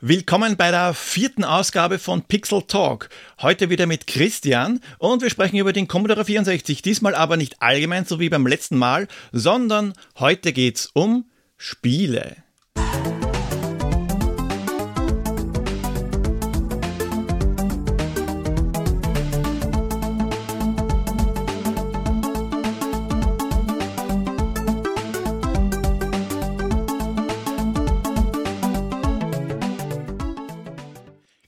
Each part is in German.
Willkommen bei der vierten Ausgabe von Pixel Talk. Heute wieder mit Christian und wir sprechen über den Commodore 64. Diesmal aber nicht allgemein so wie beim letzten Mal, sondern heute geht's um Spiele.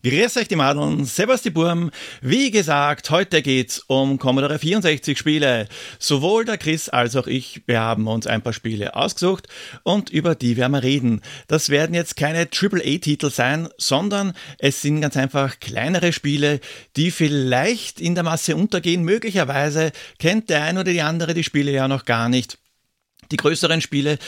Grüß euch die Madeln, Servus die Burm. Wie gesagt, heute geht's um Commodore 64 Spiele. Sowohl der Chris als auch ich, wir haben uns ein paar Spiele ausgesucht und über die werden wir reden. Das werden jetzt keine AAA-Titel sein, sondern es sind ganz einfach kleinere Spiele, die vielleicht in der Masse untergehen. Möglicherweise kennt der ein oder die andere die Spiele ja noch gar nicht. Die größeren Spiele,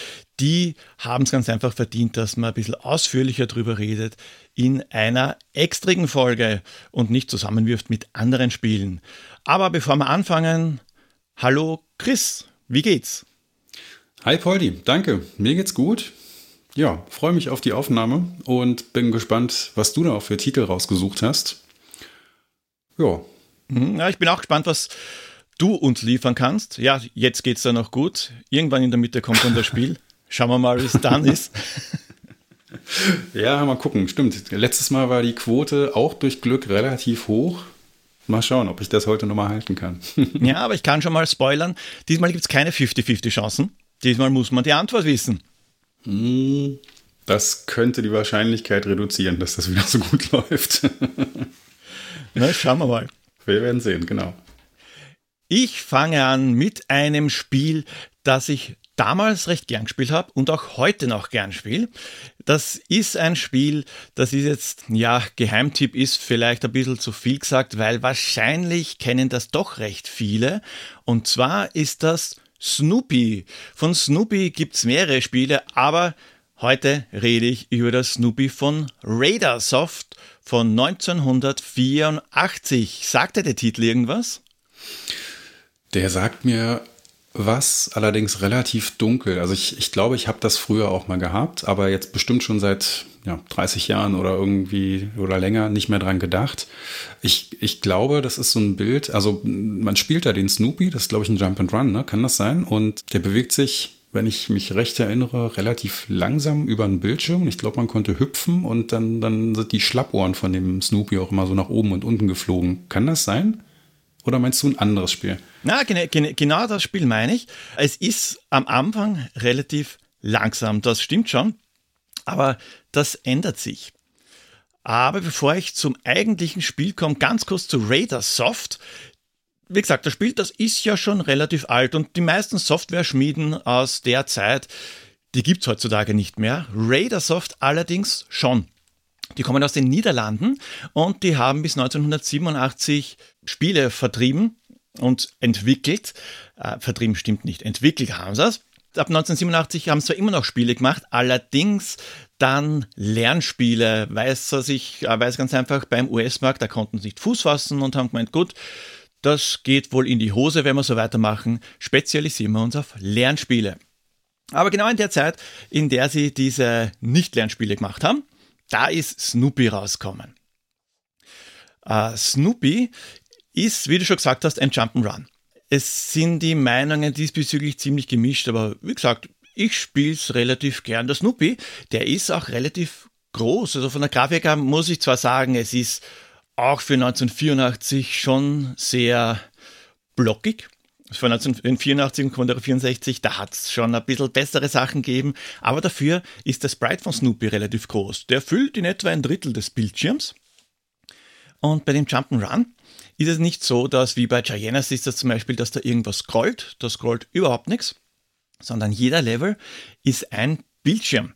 die haben es ganz einfach verdient, dass man ein bisschen ausführlicher drüber redet in einer extrigen Folge und nicht zusammenwirft mit anderen Spielen. Aber bevor wir anfangen, hallo Chris, wie geht's? Hi Poldi, danke, mir geht's gut. Ja, freue mich auf die Aufnahme und bin gespannt, was du da auch für Titel rausgesucht hast. Ja. Mhm, ja, ich bin auch gespannt, was du uns liefern kannst. Ja, jetzt geht es dann noch gut. Irgendwann in der Mitte kommt dann das Spiel. Schauen wir mal, wie es dann ist. Ja, mal gucken. Stimmt. Letztes Mal war die Quote auch durch Glück relativ hoch. Mal schauen, ob ich das heute nochmal halten kann. ja, aber ich kann schon mal spoilern. Diesmal gibt es keine 50-50 Chancen. Diesmal muss man die Antwort wissen. Hm, das könnte die Wahrscheinlichkeit reduzieren, dass das wieder so gut läuft. Na, schauen wir mal. Wir werden sehen, genau. Ich fange an mit einem Spiel, das ich damals recht gern gespielt habe und auch heute noch gern spiele. Das ist ein Spiel, das ist jetzt, ja, Geheimtipp ist vielleicht ein bisschen zu viel gesagt, weil wahrscheinlich kennen das doch recht viele. Und zwar ist das Snoopy. Von Snoopy gibt es mehrere Spiele, aber heute rede ich über das Snoopy von Radarsoft von 1984. Sagte der Titel irgendwas? Der sagt mir was, allerdings relativ dunkel. Also ich, ich glaube, ich habe das früher auch mal gehabt, aber jetzt bestimmt schon seit ja, 30 Jahren oder irgendwie oder länger nicht mehr dran gedacht. Ich, ich glaube, das ist so ein Bild, also man spielt da den Snoopy, das ist glaube ich ein Jump and Run, ne? kann das sein? Und der bewegt sich wenn ich mich recht erinnere, relativ langsam über den Bildschirm. Ich glaube, man konnte hüpfen und dann, dann sind die Schlappohren von dem Snoopy auch immer so nach oben und unten geflogen. Kann das sein? Oder meinst du ein anderes Spiel? Na, genau, genau das Spiel meine ich. Es ist am Anfang relativ langsam, das stimmt schon, aber das ändert sich. Aber bevor ich zum eigentlichen Spiel komme, ganz kurz zu Raider Soft. Wie gesagt, das Spiel, das ist ja schon relativ alt und die meisten Software-Schmieden aus der Zeit, die gibt es heutzutage nicht mehr. Raider Soft allerdings schon. Die kommen aus den Niederlanden und die haben bis 1987 Spiele vertrieben und entwickelt. Äh, vertrieben stimmt nicht, entwickelt haben sie es. Ab 1987 haben sie zwar immer noch Spiele gemacht, allerdings dann Lernspiele, weil es sich, äh, es ganz einfach beim US-Markt, da konnten sie nicht Fuß fassen und haben gemeint, gut, das geht wohl in die Hose, wenn wir so weitermachen, spezialisieren wir uns auf Lernspiele. Aber genau in der Zeit, in der sie diese Nicht-Lernspiele gemacht haben, da ist Snoopy rausgekommen. Uh, Snoopy ist, wie du schon gesagt hast, ein Jump'n'Run. Es sind die Meinungen diesbezüglich ziemlich gemischt, aber wie gesagt, ich spiele es relativ gern. Der Snoopy, der ist auch relativ groß. Also von der Grafik her muss ich zwar sagen, es ist auch für 1984 schon sehr blockig. Von 1984 und Commodore 64, da hat es schon ein bisschen bessere Sachen gegeben, aber dafür ist der Sprite von Snoopy relativ groß. Der füllt in etwa ein Drittel des Bildschirms. Und bei dem Jump'n'Run, ist es nicht so, dass wie bei Giannis ist das zum Beispiel, dass da irgendwas scrollt. Da scrollt überhaupt nichts, sondern jeder Level ist ein Bildschirm.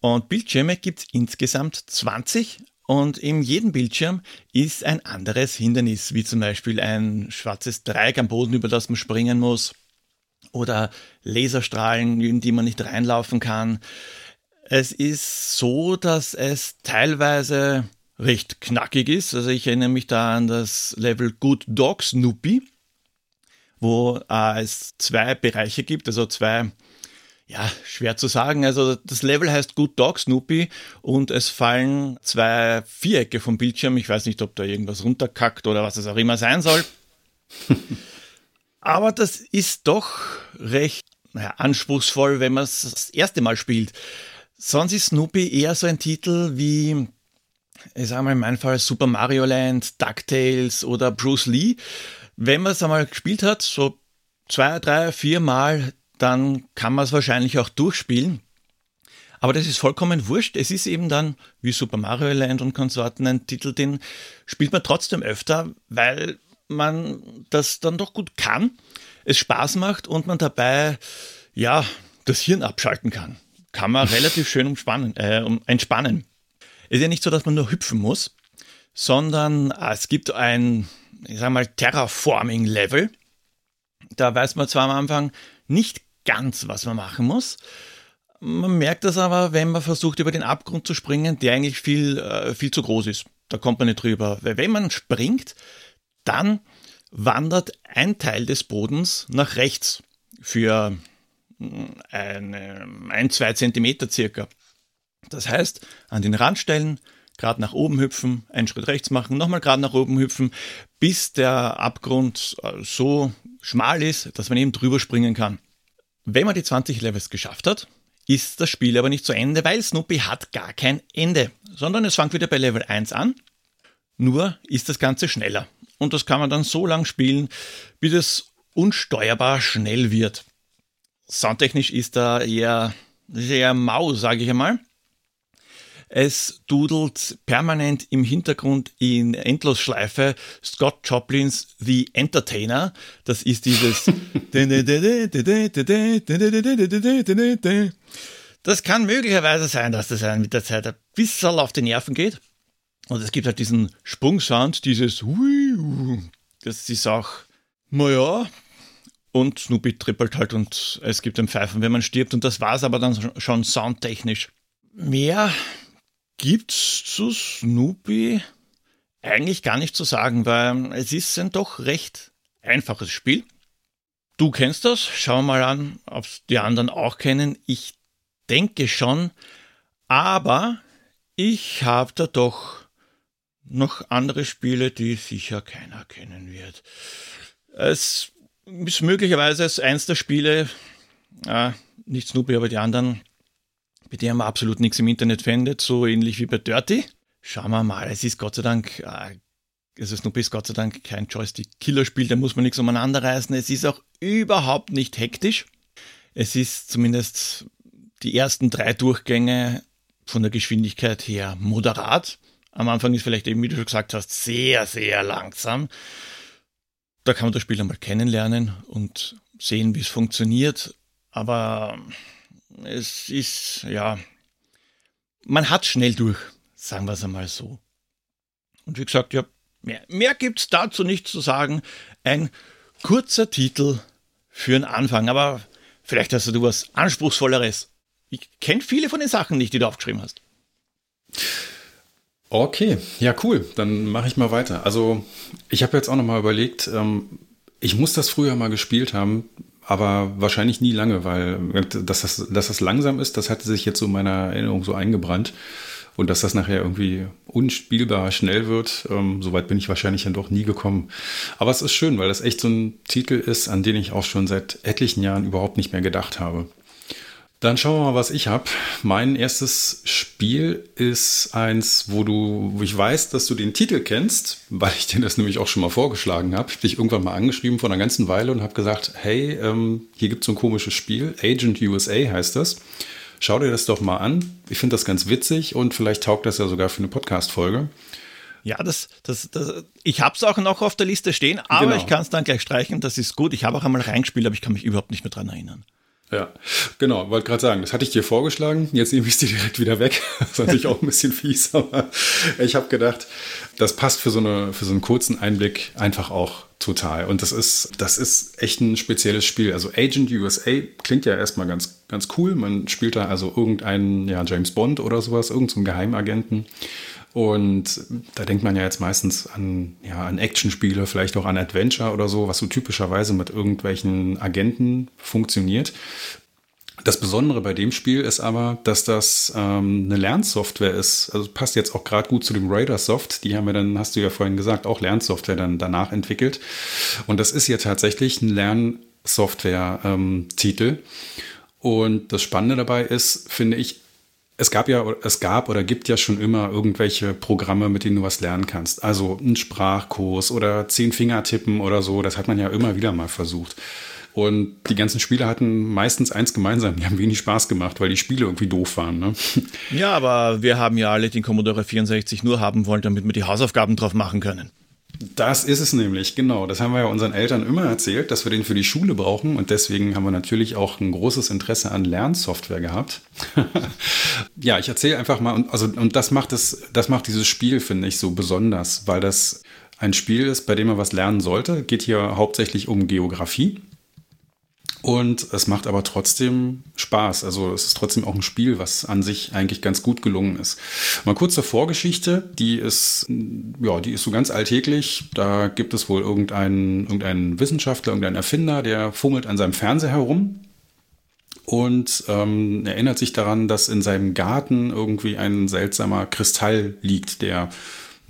Und Bildschirme gibt es insgesamt 20 und in jedem Bildschirm ist ein anderes Hindernis, wie zum Beispiel ein schwarzes Dreieck am Boden, über das man springen muss, oder Laserstrahlen, in die man nicht reinlaufen kann. Es ist so, dass es teilweise recht knackig ist. Also ich erinnere mich da an das Level Good Dog Snoopy, wo äh, es zwei Bereiche gibt, also zwei ja, schwer zu sagen. Also das Level heißt Good Dog Snoopy und es fallen zwei Vierecke vom Bildschirm. Ich weiß nicht, ob da irgendwas runterkackt oder was es auch immer sein soll. Aber das ist doch recht naja, anspruchsvoll, wenn man es das erste Mal spielt. Sonst ist Snoopy eher so ein Titel wie, ich sage mal in meinem Fall Super Mario Land, DuckTales oder Bruce Lee. Wenn man es einmal gespielt hat, so zwei, drei, vier Mal, dann kann man es wahrscheinlich auch durchspielen. Aber das ist vollkommen wurscht. Es ist eben dann wie Super Mario Land und Konsorten ein Titel, den spielt man trotzdem öfter, weil man das dann doch gut kann, es Spaß macht und man dabei ja das Hirn abschalten kann. Kann man relativ schön umspannen, äh, um, entspannen. Ist ja nicht so, dass man nur hüpfen muss, sondern äh, es gibt ein, ich sag mal, Terraforming-Level. Da weiß man zwar am Anfang nicht ganz, was man machen muss. Man merkt das aber, wenn man versucht, über den Abgrund zu springen, der eigentlich viel, äh, viel zu groß ist. Da kommt man nicht drüber. Weil wenn man springt, dann wandert ein Teil des Bodens nach rechts für eine, ein, zwei Zentimeter circa. Das heißt, an den Rand stellen, gerade nach oben hüpfen, einen Schritt rechts machen, nochmal gerade nach oben hüpfen, bis der Abgrund äh, so schmal ist, dass man eben drüber springen kann. Wenn man die 20 Levels geschafft hat, ist das Spiel aber nicht zu Ende, weil Snoopy hat gar kein Ende, sondern es fängt wieder bei Level 1 an, nur ist das Ganze schneller. Und das kann man dann so lang spielen, bis es unsteuerbar schnell wird. Soundtechnisch ist da eher, eher mau, sage ich einmal. Es dudelt permanent im Hintergrund in Endlosschleife Scott Joplins The Entertainer. Das ist dieses. Das kann möglicherweise sein, dass das einem mit der Zeit ein bisschen auf die Nerven geht. Und es gibt halt diesen Sprungsound, dieses. Das ist auch, naja, und Snoopy trippelt halt und es gibt ein Pfeifen, wenn man stirbt. Und das war es aber dann schon soundtechnisch. Mehr gibt's zu Snoopy eigentlich gar nicht zu sagen, weil es ist ein doch recht einfaches Spiel. Du kennst das, schau mal an, ob die anderen auch kennen. Ich denke schon, aber ich habe da doch noch andere Spiele, die sicher keiner kennen wird. Es ist möglicherweise eins der Spiele, äh, nicht Snoopy, aber die anderen, bei denen man absolut nichts im Internet findet, so ähnlich wie bei Dirty. Schauen wir mal, es ist Gott sei Dank, äh, also Snoopy ist Gott sei Dank kein Joystick-Killer-Spiel, da muss man nichts umeinander reißen. Es ist auch überhaupt nicht hektisch. Es ist zumindest die ersten drei Durchgänge von der Geschwindigkeit her moderat. Am Anfang ist vielleicht eben, wie du schon gesagt hast, sehr, sehr langsam. Da kann man das Spiel einmal kennenlernen und sehen, wie es funktioniert. Aber es ist, ja, man hat schnell durch, sagen wir es einmal so. Und wie gesagt, ja, mehr, mehr gibt es dazu nicht zu sagen. Ein kurzer Titel für einen Anfang, aber vielleicht hast du was Anspruchsvolleres. Ich kenne viele von den Sachen nicht, die du aufgeschrieben hast. Okay, ja cool, dann mache ich mal weiter. Also ich habe jetzt auch noch mal überlegt, ähm, ich muss das früher mal gespielt haben, aber wahrscheinlich nie lange, weil dass das, dass das langsam ist, das hatte sich jetzt so in meiner Erinnerung so eingebrannt. Und dass das nachher irgendwie unspielbar schnell wird, ähm, soweit bin ich wahrscheinlich dann doch nie gekommen. Aber es ist schön, weil das echt so ein Titel ist, an den ich auch schon seit etlichen Jahren überhaupt nicht mehr gedacht habe. Dann schauen wir mal, was ich habe. Mein erstes Spiel ist eins, wo du, wo ich weiß, dass du den Titel kennst, weil ich dir das nämlich auch schon mal vorgeschlagen habe. Ich habe dich irgendwann mal angeschrieben vor einer ganzen Weile und habe gesagt, hey, ähm, hier gibt es so ein komisches Spiel, Agent USA heißt das. Schau dir das doch mal an. Ich finde das ganz witzig und vielleicht taugt das ja sogar für eine Podcast-Folge. Ja, das, das, das, ich habe es auch noch auf der Liste stehen, aber genau. ich kann es dann gleich streichen. Das ist gut. Ich habe auch einmal reingespielt, aber ich kann mich überhaupt nicht mehr dran erinnern. Ja, genau, wollte gerade sagen, das hatte ich dir vorgeschlagen, jetzt nehme ich dir direkt wieder weg. Das ist natürlich auch ein bisschen fies, aber ich habe gedacht, das passt für so, eine, für so einen kurzen Einblick einfach auch total. Und das ist, das ist echt ein spezielles Spiel. Also Agent USA klingt ja erstmal ganz, ganz cool. Man spielt da also irgendeinen ja, James Bond oder sowas, irgendeinen so Geheimagenten. Und da denkt man ja jetzt meistens an, ja, an Actionspiele, vielleicht auch an Adventure oder so, was so typischerweise mit irgendwelchen Agenten funktioniert. Das Besondere bei dem Spiel ist aber, dass das ähm, eine Lernsoftware ist. Also passt jetzt auch gerade gut zu dem Raidersoft. Die haben wir dann, hast du ja vorhin gesagt, auch Lernsoftware dann danach entwickelt. Und das ist ja tatsächlich ein Lernsoftware-Titel. Ähm, und das Spannende dabei ist, finde ich, es gab ja, es gab oder gibt ja schon immer irgendwelche Programme, mit denen du was lernen kannst. Also ein Sprachkurs oder zehn Finger tippen oder so. Das hat man ja immer wieder mal versucht. Und die ganzen Spiele hatten meistens eins gemeinsam. Die haben wenig Spaß gemacht, weil die Spiele irgendwie doof waren. Ne? Ja, aber wir haben ja alle den Commodore 64 nur haben wollen, damit wir die Hausaufgaben drauf machen können. Das ist es nämlich, genau. Das haben wir ja unseren Eltern immer erzählt, dass wir den für die Schule brauchen. Und deswegen haben wir natürlich auch ein großes Interesse an Lernsoftware gehabt. ja, ich erzähle einfach mal. Und, also, und das macht es, das macht dieses Spiel, finde ich, so besonders, weil das ein Spiel ist, bei dem man was lernen sollte. Geht hier hauptsächlich um Geografie. Und es macht aber trotzdem Spaß. Also es ist trotzdem auch ein Spiel, was an sich eigentlich ganz gut gelungen ist. Mal kurz zur Vorgeschichte. Die ist, ja, die ist so ganz alltäglich. Da gibt es wohl irgendeinen, irgendeinen Wissenschaftler, irgendeinen Erfinder, der fummelt an seinem Fernseher herum und ähm, erinnert sich daran, dass in seinem Garten irgendwie ein seltsamer Kristall liegt, der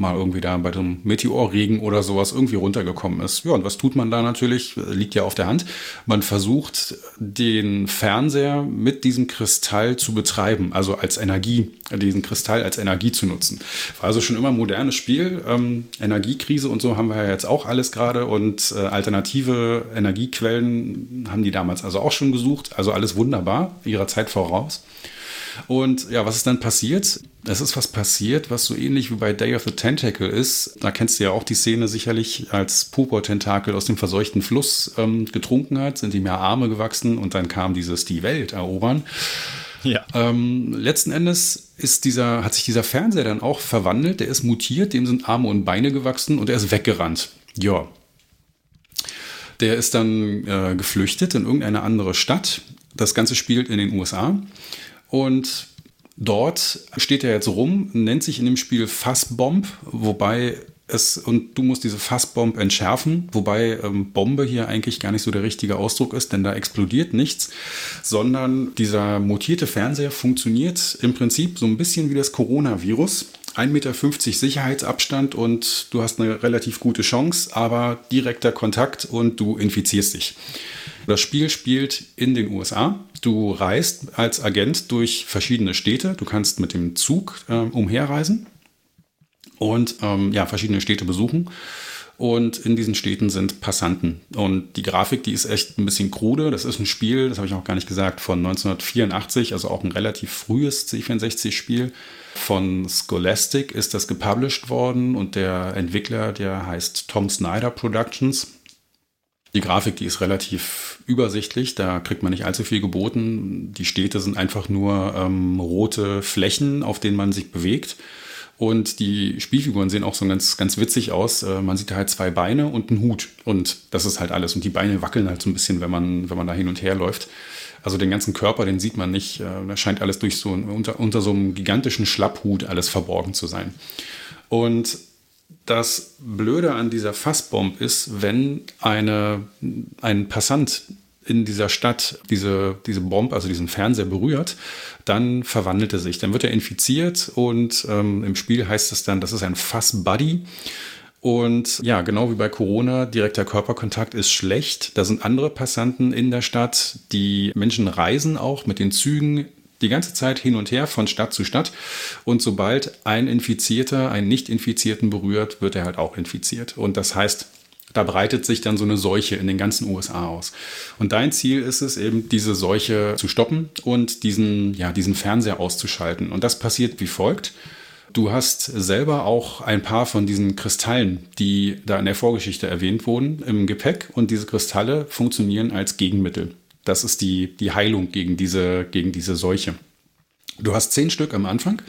mal irgendwie da bei dem Meteorregen oder sowas irgendwie runtergekommen ist. Ja, und was tut man da natürlich? Liegt ja auf der Hand. Man versucht, den Fernseher mit diesem Kristall zu betreiben, also als Energie, diesen Kristall als Energie zu nutzen. War also schon immer ein modernes Spiel. Ähm, Energiekrise und so haben wir ja jetzt auch alles gerade und äh, alternative Energiequellen haben die damals also auch schon gesucht. Also alles wunderbar, ihrer Zeit voraus. Und ja, was ist dann passiert? Es ist was passiert, was so ähnlich wie bei Day of the Tentacle ist. Da kennst du ja auch die Szene sicherlich, als Purpur-Tentakel aus dem verseuchten Fluss ähm, getrunken hat, sind ihm ja Arme gewachsen und dann kam dieses die Welt erobern. Ja. Ähm, letzten Endes ist dieser, hat sich dieser Fernseher dann auch verwandelt, der ist mutiert, dem sind Arme und Beine gewachsen und er ist weggerannt. Ja. Der ist dann äh, geflüchtet in irgendeine andere Stadt. Das Ganze spielt in den USA. Und dort steht er jetzt rum, nennt sich in dem Spiel Fassbomb, wobei es, und du musst diese Fassbomb entschärfen, wobei ähm, Bombe hier eigentlich gar nicht so der richtige Ausdruck ist, denn da explodiert nichts, sondern dieser mutierte Fernseher funktioniert im Prinzip so ein bisschen wie das Coronavirus. 1,50 Meter Sicherheitsabstand und du hast eine relativ gute Chance, aber direkter Kontakt und du infizierst dich. Das Spiel spielt in den USA. Du reist als Agent durch verschiedene Städte. Du kannst mit dem Zug äh, umherreisen und ähm, ja, verschiedene Städte besuchen. Und in diesen Städten sind Passanten. Und die Grafik, die ist echt ein bisschen krude. Das ist ein Spiel, das habe ich auch gar nicht gesagt, von 1984, also auch ein relativ frühes C64-Spiel. Von Scholastic ist das gepublished worden und der Entwickler, der heißt Tom Snyder Productions. Die Grafik, die ist relativ übersichtlich, da kriegt man nicht allzu viel geboten. Die Städte sind einfach nur ähm, rote Flächen, auf denen man sich bewegt. Und die Spielfiguren sehen auch so ganz, ganz witzig aus. Äh, man sieht halt zwei Beine und einen Hut. Und das ist halt alles. Und die Beine wackeln halt so ein bisschen, wenn man, wenn man da hin und her läuft. Also den ganzen Körper, den sieht man nicht. Äh, da scheint alles durch so unter, unter so einem gigantischen Schlapphut alles verborgen zu sein. Und das Blöde an dieser Fassbomb ist, wenn eine, ein Passant in dieser Stadt diese, diese Bombe, also diesen Fernseher berührt, dann verwandelt er sich. Dann wird er infiziert und ähm, im Spiel heißt es dann, das ist ein Fassbuddy. Und ja, genau wie bei Corona, direkter Körperkontakt ist schlecht. Da sind andere Passanten in der Stadt. Die Menschen reisen auch mit den Zügen die ganze Zeit hin und her von Stadt zu Stadt. Und sobald ein Infizierter einen Nicht-Infizierten berührt, wird er halt auch infiziert. Und das heißt, da breitet sich dann so eine Seuche in den ganzen USA aus. Und dein Ziel ist es eben, diese Seuche zu stoppen und diesen, ja, diesen Fernseher auszuschalten. Und das passiert wie folgt. Du hast selber auch ein paar von diesen Kristallen, die da in der Vorgeschichte erwähnt wurden, im Gepäck. Und diese Kristalle funktionieren als Gegenmittel. Das ist die, die Heilung gegen diese, gegen diese Seuche. Du hast zehn Stück am Anfang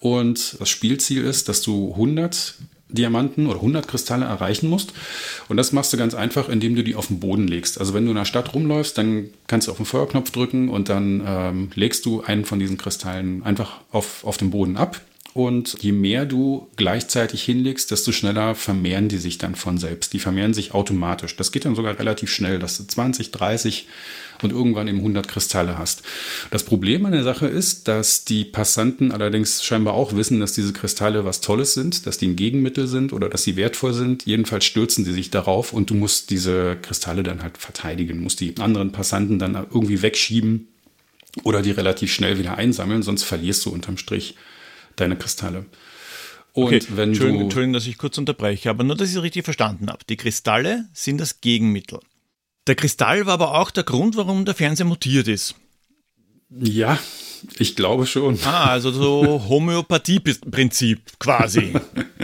und das Spielziel ist, dass du 100 Diamanten oder 100 Kristalle erreichen musst. Und das machst du ganz einfach, indem du die auf den Boden legst. Also wenn du in der Stadt rumläufst, dann kannst du auf den Feuerknopf drücken und dann ähm, legst du einen von diesen Kristallen einfach auf, auf den Boden ab. Und je mehr du gleichzeitig hinlegst, desto schneller vermehren die sich dann von selbst. Die vermehren sich automatisch. Das geht dann sogar relativ schnell, dass du 20, 30 und irgendwann eben 100 Kristalle hast. Das Problem an der Sache ist, dass die Passanten allerdings scheinbar auch wissen, dass diese Kristalle was Tolles sind, dass die ein Gegenmittel sind oder dass sie wertvoll sind. Jedenfalls stürzen sie sich darauf und du musst diese Kristalle dann halt verteidigen, musst die anderen Passanten dann irgendwie wegschieben oder die relativ schnell wieder einsammeln, sonst verlierst du unterm Strich deine Kristalle. Und okay, wenn Entschuldigung, du Entschuldigung, dass ich kurz unterbreche, aber nur, dass ich es richtig verstanden habe. Die Kristalle sind das Gegenmittel. Der Kristall war aber auch der Grund, warum der Fernseher mutiert ist. Ja, ich glaube schon. Ah, also so Homöopathie-Prinzip quasi.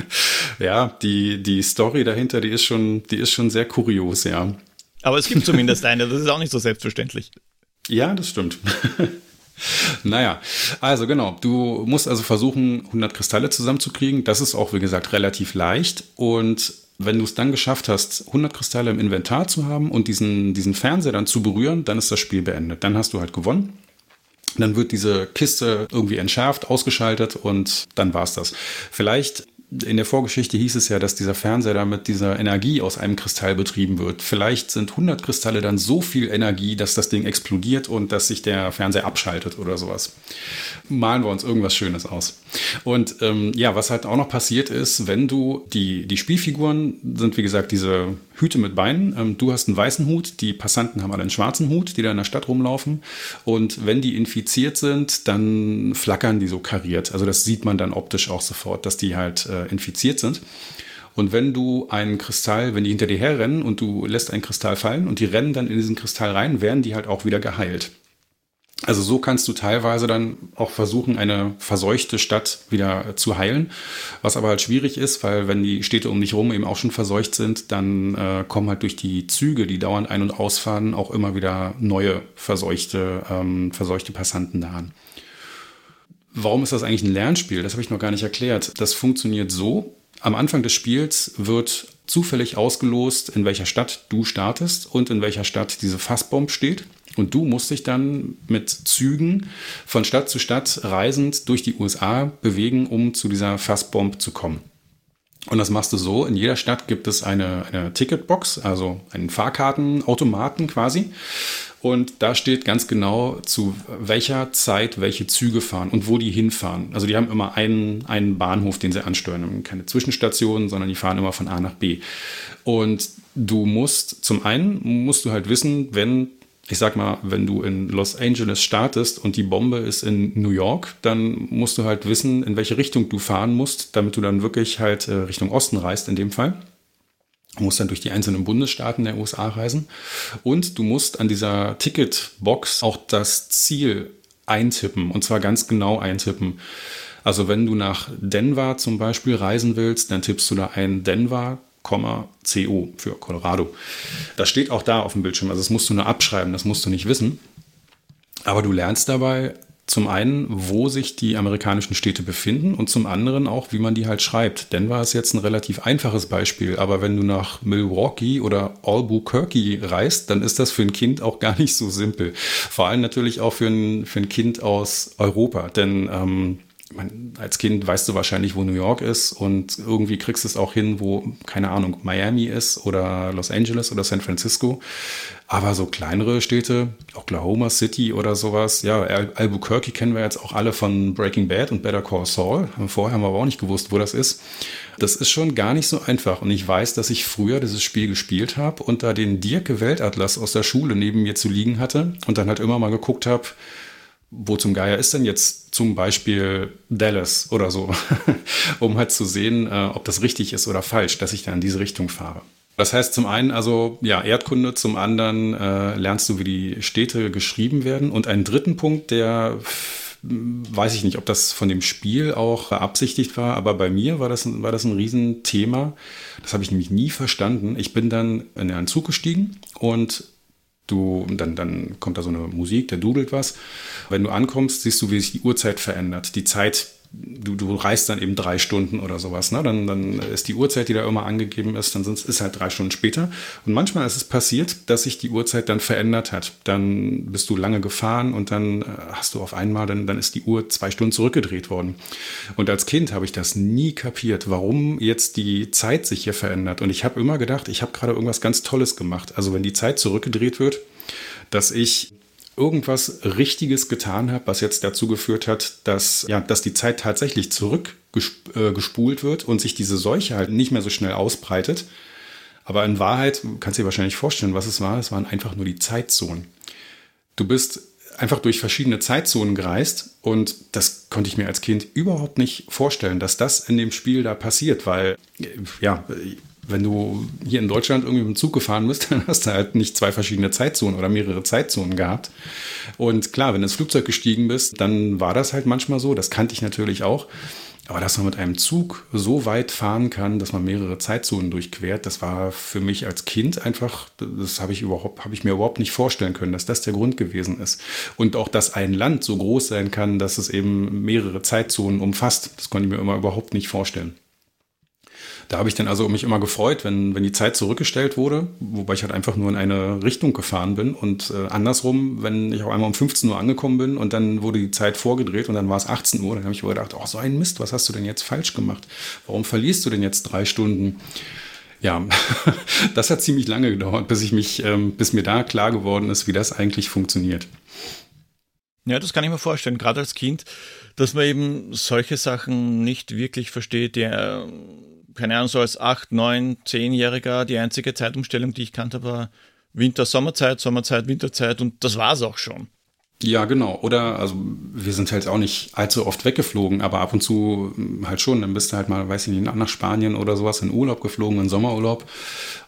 ja, die, die Story dahinter, die ist, schon, die ist schon sehr kurios, ja. Aber es gibt zumindest eine, das ist auch nicht so selbstverständlich. Ja, das stimmt. naja, also genau, du musst also versuchen, 100 Kristalle zusammenzukriegen. Das ist auch, wie gesagt, relativ leicht. Und wenn du es dann geschafft hast, 100 Kristalle im Inventar zu haben und diesen, diesen Fernseher dann zu berühren, dann ist das Spiel beendet. Dann hast du halt gewonnen. Dann wird diese Kiste irgendwie entschärft, ausgeschaltet und dann war's das. Vielleicht in der Vorgeschichte hieß es ja, dass dieser Fernseher da mit dieser Energie aus einem Kristall betrieben wird. Vielleicht sind 100 Kristalle dann so viel Energie, dass das Ding explodiert und dass sich der Fernseher abschaltet oder sowas. Malen wir uns irgendwas Schönes aus. Und ähm, ja, was halt auch noch passiert ist, wenn du die, die Spielfiguren sind, wie gesagt, diese Hüte mit Beinen. Ähm, du hast einen weißen Hut, die Passanten haben alle einen schwarzen Hut, die da in der Stadt rumlaufen. Und wenn die infiziert sind, dann flackern die so kariert. Also das sieht man dann optisch auch sofort, dass die halt äh, infiziert sind. Und wenn du einen Kristall, wenn die hinter dir herrennen und du lässt einen Kristall fallen und die rennen dann in diesen Kristall rein, werden die halt auch wieder geheilt. Also so kannst du teilweise dann auch versuchen, eine verseuchte Stadt wieder zu heilen, was aber halt schwierig ist, weil wenn die Städte um dich rum eben auch schon verseucht sind, dann äh, kommen halt durch die Züge, die dauernd ein- und ausfahren, auch immer wieder neue verseuchte, ähm, verseuchte Passanten da an. Warum ist das eigentlich ein Lernspiel? Das habe ich noch gar nicht erklärt. Das funktioniert so. Am Anfang des Spiels wird zufällig ausgelost, in welcher Stadt du startest und in welcher Stadt diese Fassbomb steht. Und du musst dich dann mit Zügen von Stadt zu Stadt reisend durch die USA bewegen, um zu dieser Fassbomb zu kommen. Und das machst du so, in jeder Stadt gibt es eine, eine Ticketbox, also einen Fahrkartenautomaten quasi. Und da steht ganz genau, zu welcher Zeit welche Züge fahren und wo die hinfahren. Also die haben immer einen, einen Bahnhof, den sie ansteuern. Keine Zwischenstationen, sondern die fahren immer von A nach B. Und du musst, zum einen musst du halt wissen, wenn ich sag mal, wenn du in Los Angeles startest und die Bombe ist in New York, dann musst du halt wissen, in welche Richtung du fahren musst, damit du dann wirklich halt äh, Richtung Osten reist in dem Fall. Du musst dann durch die einzelnen Bundesstaaten der USA reisen. Und du musst an dieser Ticketbox auch das Ziel eintippen. Und zwar ganz genau eintippen. Also wenn du nach Denver zum Beispiel reisen willst, dann tippst du da ein Denver, CO für Colorado. Das steht auch da auf dem Bildschirm. Also das musst du nur abschreiben, das musst du nicht wissen. Aber du lernst dabei zum einen, wo sich die amerikanischen Städte befinden und zum anderen auch, wie man die halt schreibt. Denver ist jetzt ein relativ einfaches Beispiel, aber wenn du nach Milwaukee oder Albuquerque reist, dann ist das für ein Kind auch gar nicht so simpel. Vor allem natürlich auch für ein, für ein Kind aus Europa, denn ähm, man, als Kind weißt du wahrscheinlich, wo New York ist und irgendwie kriegst du es auch hin, wo, keine Ahnung, Miami ist oder Los Angeles oder San Francisco. Aber so kleinere Städte, Oklahoma City oder sowas, ja, Al Albuquerque kennen wir jetzt auch alle von Breaking Bad und Better Call Saul. Vorher haben wir aber auch nicht gewusst, wo das ist. Das ist schon gar nicht so einfach. Und ich weiß, dass ich früher dieses Spiel gespielt habe und da den Dirke Weltatlas aus der Schule neben mir zu liegen hatte und dann halt immer mal geguckt habe, wo zum Geier ist denn jetzt zum Beispiel Dallas oder so, um halt zu sehen, äh, ob das richtig ist oder falsch, dass ich da in diese Richtung fahre. Das heißt zum einen also ja Erdkunde, zum anderen äh, lernst du, wie die Städte geschrieben werden und einen dritten Punkt, der weiß ich nicht, ob das von dem Spiel auch beabsichtigt war, aber bei mir war das, war das ein Riesenthema. Das habe ich nämlich nie verstanden. Ich bin dann in einen Zug gestiegen und Du, dann, dann kommt da so eine Musik, der dudelt was. Wenn du ankommst, siehst du, wie sich die Uhrzeit verändert. Die Zeit du, du reist dann eben drei Stunden oder sowas. Ne? Dann, dann ist die Uhrzeit, die da immer angegeben ist, dann ist halt drei Stunden später. Und manchmal ist es passiert, dass sich die Uhrzeit dann verändert hat. Dann bist du lange gefahren und dann äh, hast du auf einmal, dann, dann ist die Uhr zwei Stunden zurückgedreht worden. Und als Kind habe ich das nie kapiert, warum jetzt die Zeit sich hier verändert. Und ich habe immer gedacht, ich habe gerade irgendwas ganz Tolles gemacht. Also wenn die Zeit zurückgedreht wird, dass ich irgendwas Richtiges getan habe, was jetzt dazu geführt hat, dass, ja, dass die Zeit tatsächlich zurückgespult äh, wird und sich diese Seuche halt nicht mehr so schnell ausbreitet. Aber in Wahrheit, kannst du dir wahrscheinlich vorstellen, was es war, es waren einfach nur die Zeitzonen. Du bist einfach durch verschiedene Zeitzonen gereist und das konnte ich mir als Kind überhaupt nicht vorstellen, dass das in dem Spiel da passiert, weil ja, wenn du hier in Deutschland irgendwie mit dem Zug gefahren bist, dann hast du halt nicht zwei verschiedene Zeitzonen oder mehrere Zeitzonen gehabt. Und klar, wenn du ins Flugzeug gestiegen bist, dann war das halt manchmal so. Das kannte ich natürlich auch. Aber dass man mit einem Zug so weit fahren kann, dass man mehrere Zeitzonen durchquert, das war für mich als Kind einfach, das habe ich überhaupt, habe ich mir überhaupt nicht vorstellen können, dass das der Grund gewesen ist. Und auch, dass ein Land so groß sein kann, dass es eben mehrere Zeitzonen umfasst, das konnte ich mir immer überhaupt nicht vorstellen. Da habe ich dann also mich immer gefreut, wenn, wenn die Zeit zurückgestellt wurde, wobei ich halt einfach nur in eine Richtung gefahren bin. Und äh, andersrum, wenn ich auch einmal um 15 Uhr angekommen bin und dann wurde die Zeit vorgedreht und dann war es 18 Uhr, dann habe ich mir gedacht, oh, so ein Mist, was hast du denn jetzt falsch gemacht? Warum verlierst du denn jetzt drei Stunden? Ja, das hat ziemlich lange gedauert, bis ich mich, ähm, bis mir da klar geworden ist, wie das eigentlich funktioniert. Ja, das kann ich mir vorstellen, gerade als Kind, dass man eben solche Sachen nicht wirklich versteht, der keine Ahnung, so als 8, 9, 10-Jähriger, die einzige Zeitumstellung, die ich kannte, war Winter, Sommerzeit, Sommerzeit, Winterzeit und das war es auch schon. Ja, genau. Oder, also wir sind halt auch nicht allzu oft weggeflogen, aber ab und zu hm, halt schon. Dann bist du halt mal, weiß ich nicht, nach Spanien oder sowas in Urlaub geflogen, in Sommerurlaub.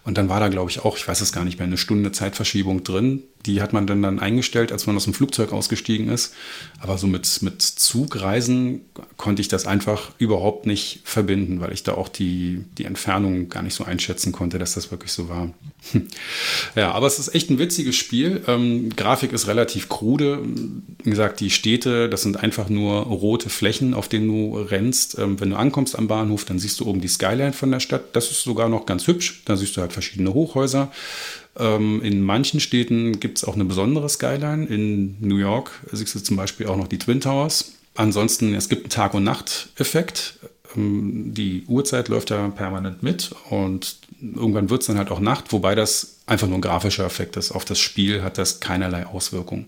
Und dann war da, glaube ich, auch, ich weiß es gar nicht mehr, eine Stunde Zeitverschiebung drin. Die hat man dann, dann eingestellt, als man aus dem Flugzeug ausgestiegen ist. Aber so mit, mit Zugreisen konnte ich das einfach überhaupt nicht verbinden, weil ich da auch die, die Entfernung gar nicht so einschätzen konnte, dass das wirklich so war. ja, aber es ist echt ein witziges Spiel. Ähm, Grafik ist relativ krude. Wie gesagt, die Städte, das sind einfach nur rote Flächen, auf denen du rennst. Ähm, wenn du ankommst am Bahnhof, dann siehst du oben die Skyline von der Stadt. Das ist sogar noch ganz hübsch. Da siehst du halt verschiedene Hochhäuser. Ähm, in manchen Städten gibt es auch eine besondere Skyline. In New York siehst du zum Beispiel auch noch die Twin Towers. Ansonsten, es gibt einen Tag- und Nacht-Effekt. Ähm, die Uhrzeit läuft ja permanent mit und irgendwann wird es dann halt auch Nacht, wobei das einfach nur ein grafischer Effekt ist. Auf das Spiel hat das keinerlei Auswirkung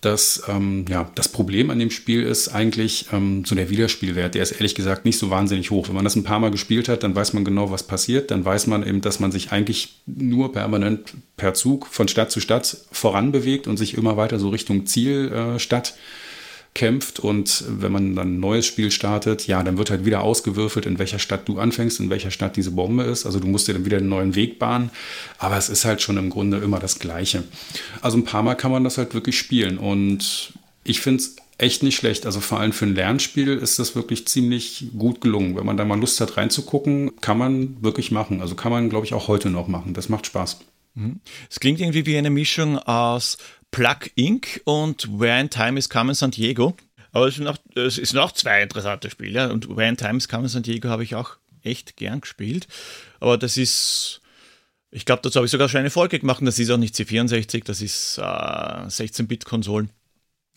dass ähm, ja, das Problem an dem Spiel ist eigentlich ähm, so der Wiederspielwert. Der ist ehrlich gesagt nicht so wahnsinnig hoch. Wenn man das ein paar Mal gespielt hat, dann weiß man genau, was passiert. Dann weiß man eben, dass man sich eigentlich nur permanent per Zug von Stadt zu Stadt voran bewegt und sich immer weiter so Richtung Zielstadt äh, kämpft und wenn man dann ein neues Spiel startet, ja, dann wird halt wieder ausgewürfelt, in welcher Stadt du anfängst, in welcher Stadt diese Bombe ist. Also du musst dir dann wieder einen neuen Weg bahnen, aber es ist halt schon im Grunde immer das Gleiche. Also ein paar Mal kann man das halt wirklich spielen und ich finde es echt nicht schlecht. Also vor allem für ein Lernspiel ist das wirklich ziemlich gut gelungen. Wenn man da mal Lust hat reinzugucken, kann man wirklich machen. Also kann man, glaube ich, auch heute noch machen. Das macht Spaß. Mhm. Es klingt irgendwie wie eine Mischung aus Plug Inc. und Where in Time is Carmen San Diego. Aber es sind auch, es sind auch zwei interessante Spiele. Und Where in Time is Carmen San Diego habe ich auch echt gern gespielt. Aber das ist, ich glaube, dazu habe ich sogar schon eine Folge gemacht. Und das ist auch nicht C64, das ist äh, 16-Bit-Konsolen.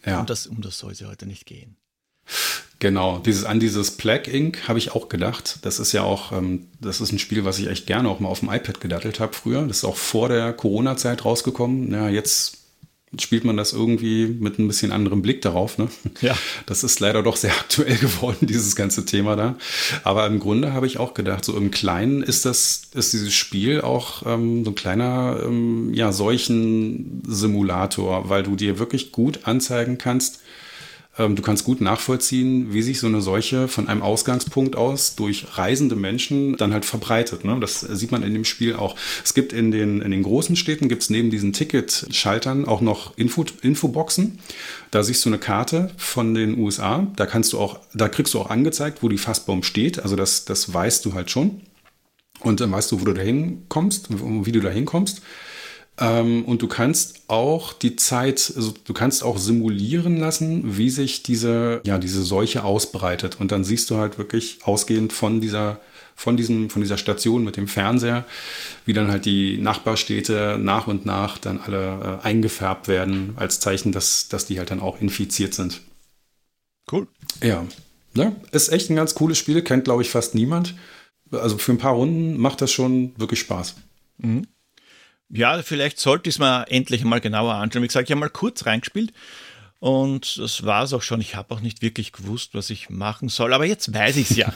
Ja. Um das, um das soll es ja heute nicht gehen. Genau, dieses, an dieses Plague Inc. habe ich auch gedacht. Das ist ja auch, ähm, das ist ein Spiel, was ich echt gerne auch mal auf dem iPad gedattelt habe früher. Das ist auch vor der Corona-Zeit rausgekommen. Ja, jetzt spielt man das irgendwie mit ein bisschen anderem Blick darauf. Ne? Ja. Das ist leider doch sehr aktuell geworden, dieses ganze Thema da. Aber im Grunde habe ich auch gedacht, so im Kleinen ist das, ist dieses Spiel auch ähm, so ein kleiner ähm, ja, Seuchensimulator, weil du dir wirklich gut anzeigen kannst, du kannst gut nachvollziehen, wie sich so eine Seuche von einem Ausgangspunkt aus durch reisende Menschen dann halt verbreitet. Ne? Das sieht man in dem Spiel auch. Es gibt in den, in den großen Städten, gibt es neben diesen Ticket-Schaltern auch noch Info, Infoboxen. Da siehst du eine Karte von den USA. Da kannst du auch, da kriegst du auch angezeigt, wo die Fassbaum steht. Also das, das weißt du halt schon. Und dann weißt du, wo du da hinkommst, wie du da hinkommst. Ähm, und du kannst auch die Zeit, also du kannst auch simulieren lassen, wie sich diese, ja, diese Seuche ausbreitet. Und dann siehst du halt wirklich ausgehend von dieser, von diesem, von dieser Station mit dem Fernseher, wie dann halt die Nachbarstädte nach und nach dann alle äh, eingefärbt werden, als Zeichen, dass, dass die halt dann auch infiziert sind. Cool. Ja. Ne? Ist echt ein ganz cooles Spiel, kennt, glaube ich, fast niemand. Also für ein paar Runden macht das schon wirklich Spaß. Mhm. Ja, vielleicht sollte ich es mal endlich mal genauer anschauen. Wie gesagt, ich habe mal kurz reingespielt und das war es auch schon. Ich habe auch nicht wirklich gewusst, was ich machen soll, aber jetzt weiß ich es ja.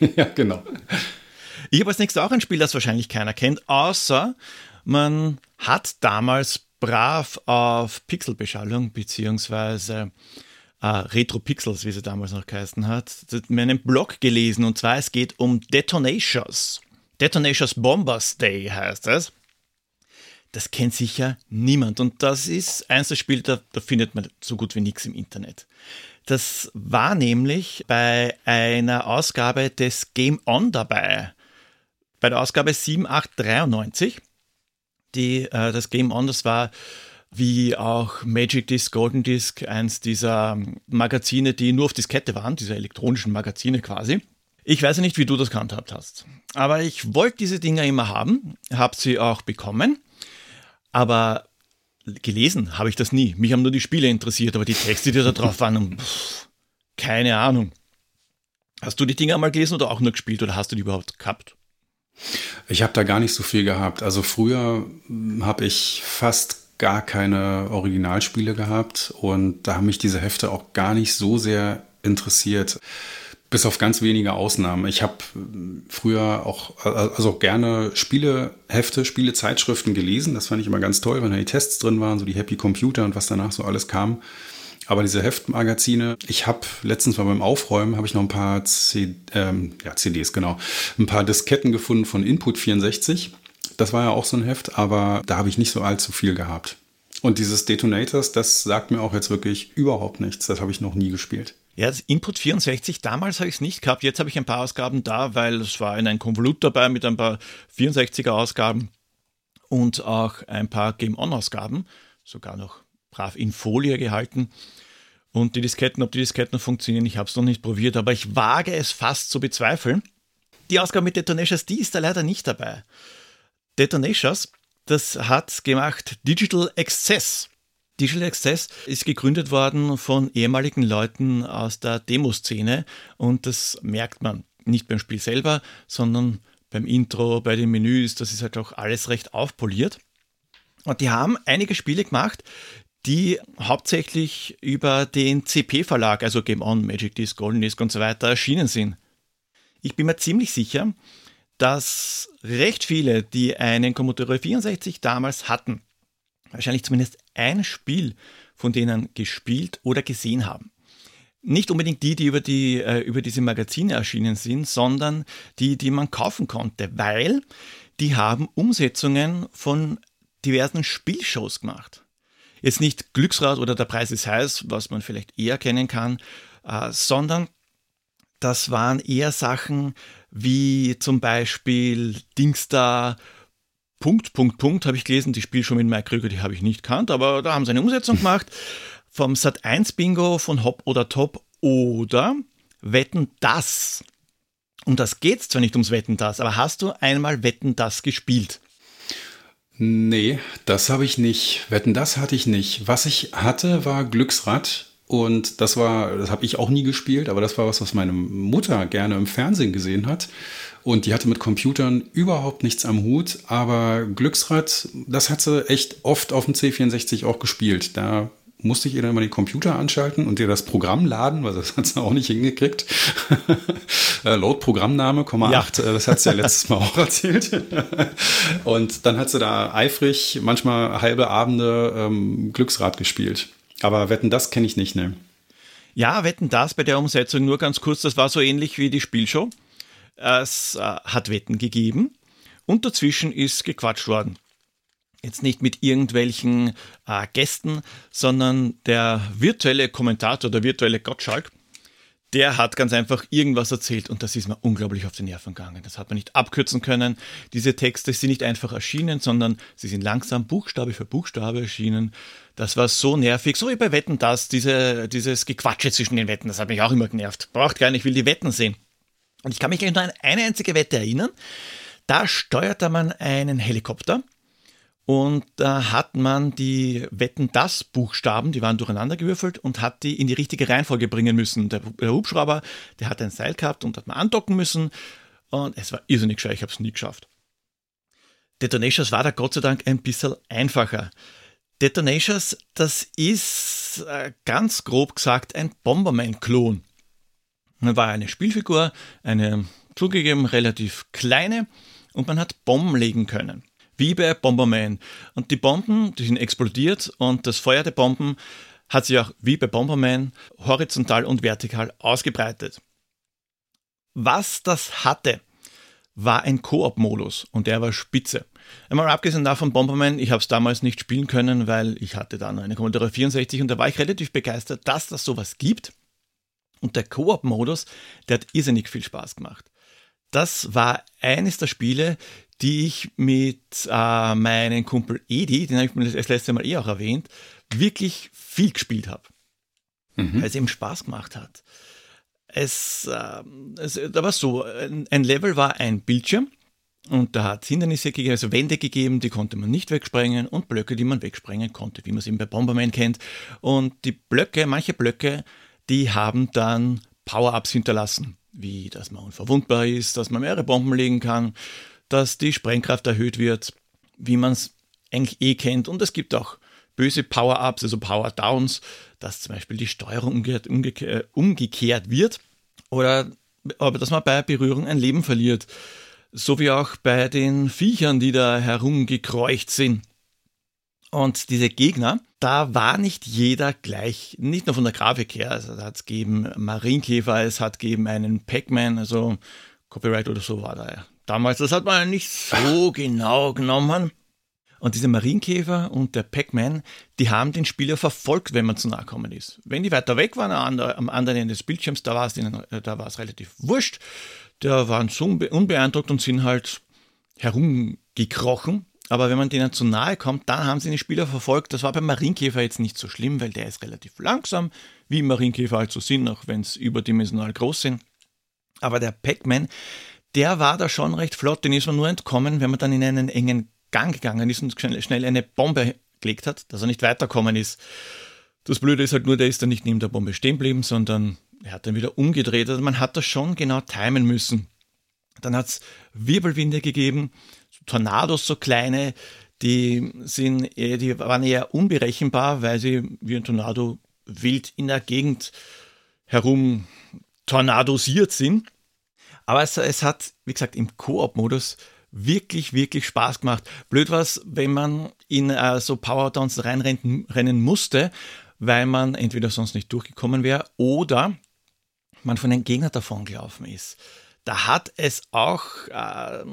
ja, genau. Ich habe als nächstes auch ein Spiel, das wahrscheinlich keiner kennt, außer man hat damals brav auf Pixelbeschallung beziehungsweise äh, Retro Pixels, wie sie damals noch geheißen hat, meinen Blog gelesen und zwar es geht um Detonations. Detonations Bombers Day heißt es. Das kennt sicher niemand und das ist eins der Spiele, da, da findet man so gut wie nichts im Internet. Das war nämlich bei einer Ausgabe des Game On dabei. Bei der Ausgabe 7893. Die, äh, das Game On, das war wie auch Magic Disc, Golden Disc, eins dieser Magazine, die nur auf Diskette waren, diese elektronischen Magazine quasi. Ich weiß ja nicht, wie du das gehandhabt hast, aber ich wollte diese Dinger immer haben, habe sie auch bekommen, aber gelesen habe ich das nie. Mich haben nur die Spiele interessiert, aber die Texte, die da drauf waren, pff, keine Ahnung. Hast du die Dinger mal gelesen oder auch nur gespielt oder hast du die überhaupt gehabt? Ich habe da gar nicht so viel gehabt. Also früher habe ich fast gar keine Originalspiele gehabt und da haben mich diese Hefte auch gar nicht so sehr interessiert. Bis auf ganz wenige Ausnahmen. Ich habe früher auch also gerne Spielehefte, Spielezeitschriften gelesen. Das fand ich immer ganz toll, wenn da die Tests drin waren, so die Happy Computer und was danach so alles kam. Aber diese Heftmagazine, ich habe letztens mal beim Aufräumen, habe ich noch ein paar C, ähm, ja, CDs, genau, ein paar Disketten gefunden von Input 64 das war ja auch so ein Heft, aber da habe ich nicht so allzu viel gehabt. Und dieses Detonators, das sagt mir auch jetzt wirklich überhaupt nichts. Das habe ich noch nie gespielt. Ja, das Input 64, damals habe ich es nicht gehabt. Jetzt habe ich ein paar Ausgaben da, weil es war in ein Konvolut dabei mit ein paar 64er Ausgaben und auch ein paar Game On Ausgaben, sogar noch brav in Folie gehalten. Und die Disketten, ob die Disketten funktionieren, ich habe es noch nicht probiert, aber ich wage es fast zu bezweifeln. Die Ausgabe mit Detonations, die ist da leider nicht dabei. Detonations, das hat gemacht Digital Access. Digital Access ist gegründet worden von ehemaligen Leuten aus der Demoszene und das merkt man nicht beim Spiel selber, sondern beim Intro, bei den Menüs, das ist halt auch alles recht aufpoliert. Und die haben einige Spiele gemacht, die hauptsächlich über den CP-Verlag, also Game On, Magic Disc, Golden Disc und so weiter erschienen sind. Ich bin mir ziemlich sicher, dass recht viele, die einen Commodore 64 damals hatten, wahrscheinlich zumindest ein Spiel von denen gespielt oder gesehen haben. Nicht unbedingt die, die über, die, äh, über diese Magazine erschienen sind, sondern die, die man kaufen konnte, weil die haben Umsetzungen von diversen Spielshows gemacht. Jetzt nicht Glücksrad oder der Preis ist heiß, was man vielleicht eher kennen kann, äh, sondern das waren eher Sachen wie zum Beispiel Dingsda Punkt, Punkt, Punkt habe ich gelesen. Die spielt schon mit Mike Krüger, die habe ich nicht kannt, aber da haben sie eine Umsetzung gemacht. Vom Sat 1 Bingo von Hop oder Top oder Wetten das. Um das geht es zwar nicht ums Wetten das, aber hast du einmal Wetten das gespielt? Nee, das habe ich nicht. Wetten das hatte ich nicht. Was ich hatte, war Glücksrad. Und das war, das habe ich auch nie gespielt, aber das war was, was meine Mutter gerne im Fernsehen gesehen hat. Und die hatte mit Computern überhaupt nichts am Hut, aber Glücksrad, das hat sie echt oft auf dem C64 auch gespielt. Da musste ich ihr dann mal den Computer anschalten und ihr das Programm laden, weil das hat sie auch nicht hingekriegt. Äh, Load Programmname, ja. 8, äh, das hat sie ja letztes Mal auch erzählt. und dann hat sie da eifrig, manchmal halbe Abende ähm, Glücksrad gespielt. Aber Wetten, das kenne ich nicht, ne? Ja, Wetten, das bei der Umsetzung nur ganz kurz, das war so ähnlich wie die Spielshow. Es äh, hat Wetten gegeben und dazwischen ist gequatscht worden. Jetzt nicht mit irgendwelchen äh, Gästen, sondern der virtuelle Kommentator, der virtuelle Gottschalk, der hat ganz einfach irgendwas erzählt und das ist mir unglaublich auf die Nerven gegangen. Das hat man nicht abkürzen können. Diese Texte sind nicht einfach erschienen, sondern sie sind langsam Buchstabe für Buchstabe erschienen. Das war so nervig, so wie bei Wetten das, diese, dieses Gequatsche zwischen den Wetten, das hat mich auch immer genervt. Braucht gar nicht, ich will die Wetten sehen. Und ich kann mich nur an eine einzige Wette erinnern. Da steuerte man einen Helikopter und da hat man die Wetten das Buchstaben, die waren durcheinander gewürfelt und hat die in die richtige Reihenfolge bringen müssen. Der, der Hubschrauber, der hat ein Seil gehabt und hat man andocken müssen. Und es war irrsinnig schwer, ich habe es nie geschafft. Detonations war da Gott sei Dank ein bisschen einfacher. Detonations, das ist äh, ganz grob gesagt ein Bomberman-Klon. Man war eine Spielfigur, eine zugegeben relativ kleine und man hat Bomben legen können wie bei Bomberman. Und die Bomben, die sind explodiert und das Feuer der Bomben hat sich auch wie bei Bomberman horizontal und vertikal ausgebreitet. Was das hatte, war ein Koop-Modus und der war spitze. Einmal abgesehen davon, Bomberman, ich habe es damals nicht spielen können, weil ich hatte dann eine Commodore 64 und da war ich relativ begeistert, dass das sowas gibt. Und der Koop-Modus, der hat irrsinnig viel Spaß gemacht. Das war eines der Spiele, die ich mit äh, meinem Kumpel Edi, den habe ich mir das letzte Mal eh auch erwähnt, wirklich viel gespielt habe. Mhm. Weil es eben Spaß gemacht hat. Es, äh, es da war so, ein, Level war ein Bildschirm und da hat Hindernisse gegeben, also Wände gegeben, die konnte man nicht wegsprengen und Blöcke, die man wegsprengen konnte, wie man es eben bei Bomberman kennt. Und die Blöcke, manche Blöcke, die haben dann Power-Ups hinterlassen, wie dass man unverwundbar ist, dass man mehrere Bomben legen kann dass die Sprengkraft erhöht wird, wie man es eigentlich eh kennt. Und es gibt auch böse Power-Ups, also Power-Downs, dass zum Beispiel die Steuerung umgekehrt, umgekehrt, äh, umgekehrt wird oder aber dass man bei Berührung ein Leben verliert. So wie auch bei den Viechern, die da herumgekreucht sind. Und diese Gegner, da war nicht jeder gleich, nicht nur von der Grafik her. Also da hat es gegeben Marienkäfer, es hat gegeben einen Pac-Man, also Copyright oder so war da damals. Das hat man nicht so genau genommen. Und diese Marienkäfer und der Pac-Man, die haben den Spieler verfolgt, wenn man zu nahe gekommen ist. Wenn die weiter weg waren, am anderen Ende des Bildschirms, da war es, ihnen, äh, da war es relativ wurscht. Da waren so unbeeindruckt und sind halt herumgekrochen. Aber wenn man denen zu nahe kommt, dann haben sie den Spieler verfolgt. Das war beim Marienkäfer jetzt nicht so schlimm, weil der ist relativ langsam, wie Marienkäfer halt so sind, auch wenn es überdimensional groß sind. Aber der Pac-Man, der war da schon recht flott, den ist man nur entkommen, wenn man dann in einen engen Gang gegangen ist und schnell eine Bombe gelegt hat, dass er nicht weiterkommen ist. Das Blöde ist halt nur, der ist dann nicht neben der Bombe stehen geblieben, sondern er hat dann wieder umgedreht. Also man hat das schon genau timen müssen. Dann hat es Wirbelwinde gegeben, Tornados, so kleine, die, sind, die waren eher unberechenbar, weil sie wie ein Tornado wild in der Gegend herum tornadosiert sind. Aber es, es hat, wie gesagt, im Koop-Modus wirklich, wirklich Spaß gemacht. Blöd war es, wenn man in äh, so Powerdowns reinrennen musste, weil man entweder sonst nicht durchgekommen wäre oder man von den Gegnern davon gelaufen ist. Da hat es auch äh,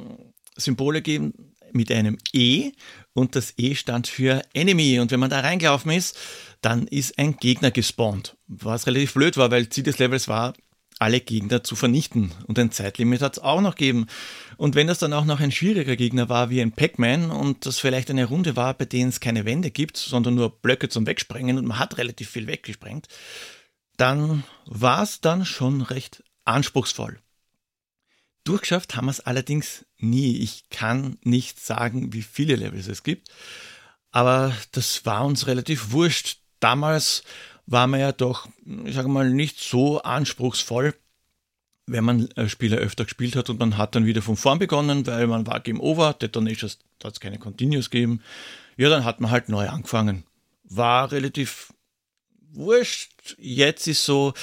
Symbole gegeben mit einem E und das E stand für Enemy. Und wenn man da reingelaufen ist, dann ist ein Gegner gespawnt. Was relativ blöd war, weil Ziel des Levels war, alle Gegner zu vernichten. Und ein Zeitlimit hat es auch noch gegeben. Und wenn das dann auch noch ein schwieriger Gegner war wie ein Pac-Man und das vielleicht eine Runde war, bei denen es keine Wände gibt, sondern nur Blöcke zum Wegsprengen und man hat relativ viel weggesprengt, dann war es dann schon recht anspruchsvoll. Durchgeschafft haben wir es allerdings nie. Ich kann nicht sagen, wie viele Levels es gibt, aber das war uns relativ wurscht. Damals war man ja doch, ich sage mal, nicht so anspruchsvoll, wenn man äh, Spieler öfter gespielt hat und man hat dann wieder von vorn begonnen, weil man war Game Over, Detonations hat es keine Continuous gegeben. Ja, dann hat man halt neu angefangen. War relativ wurscht. Jetzt ist so,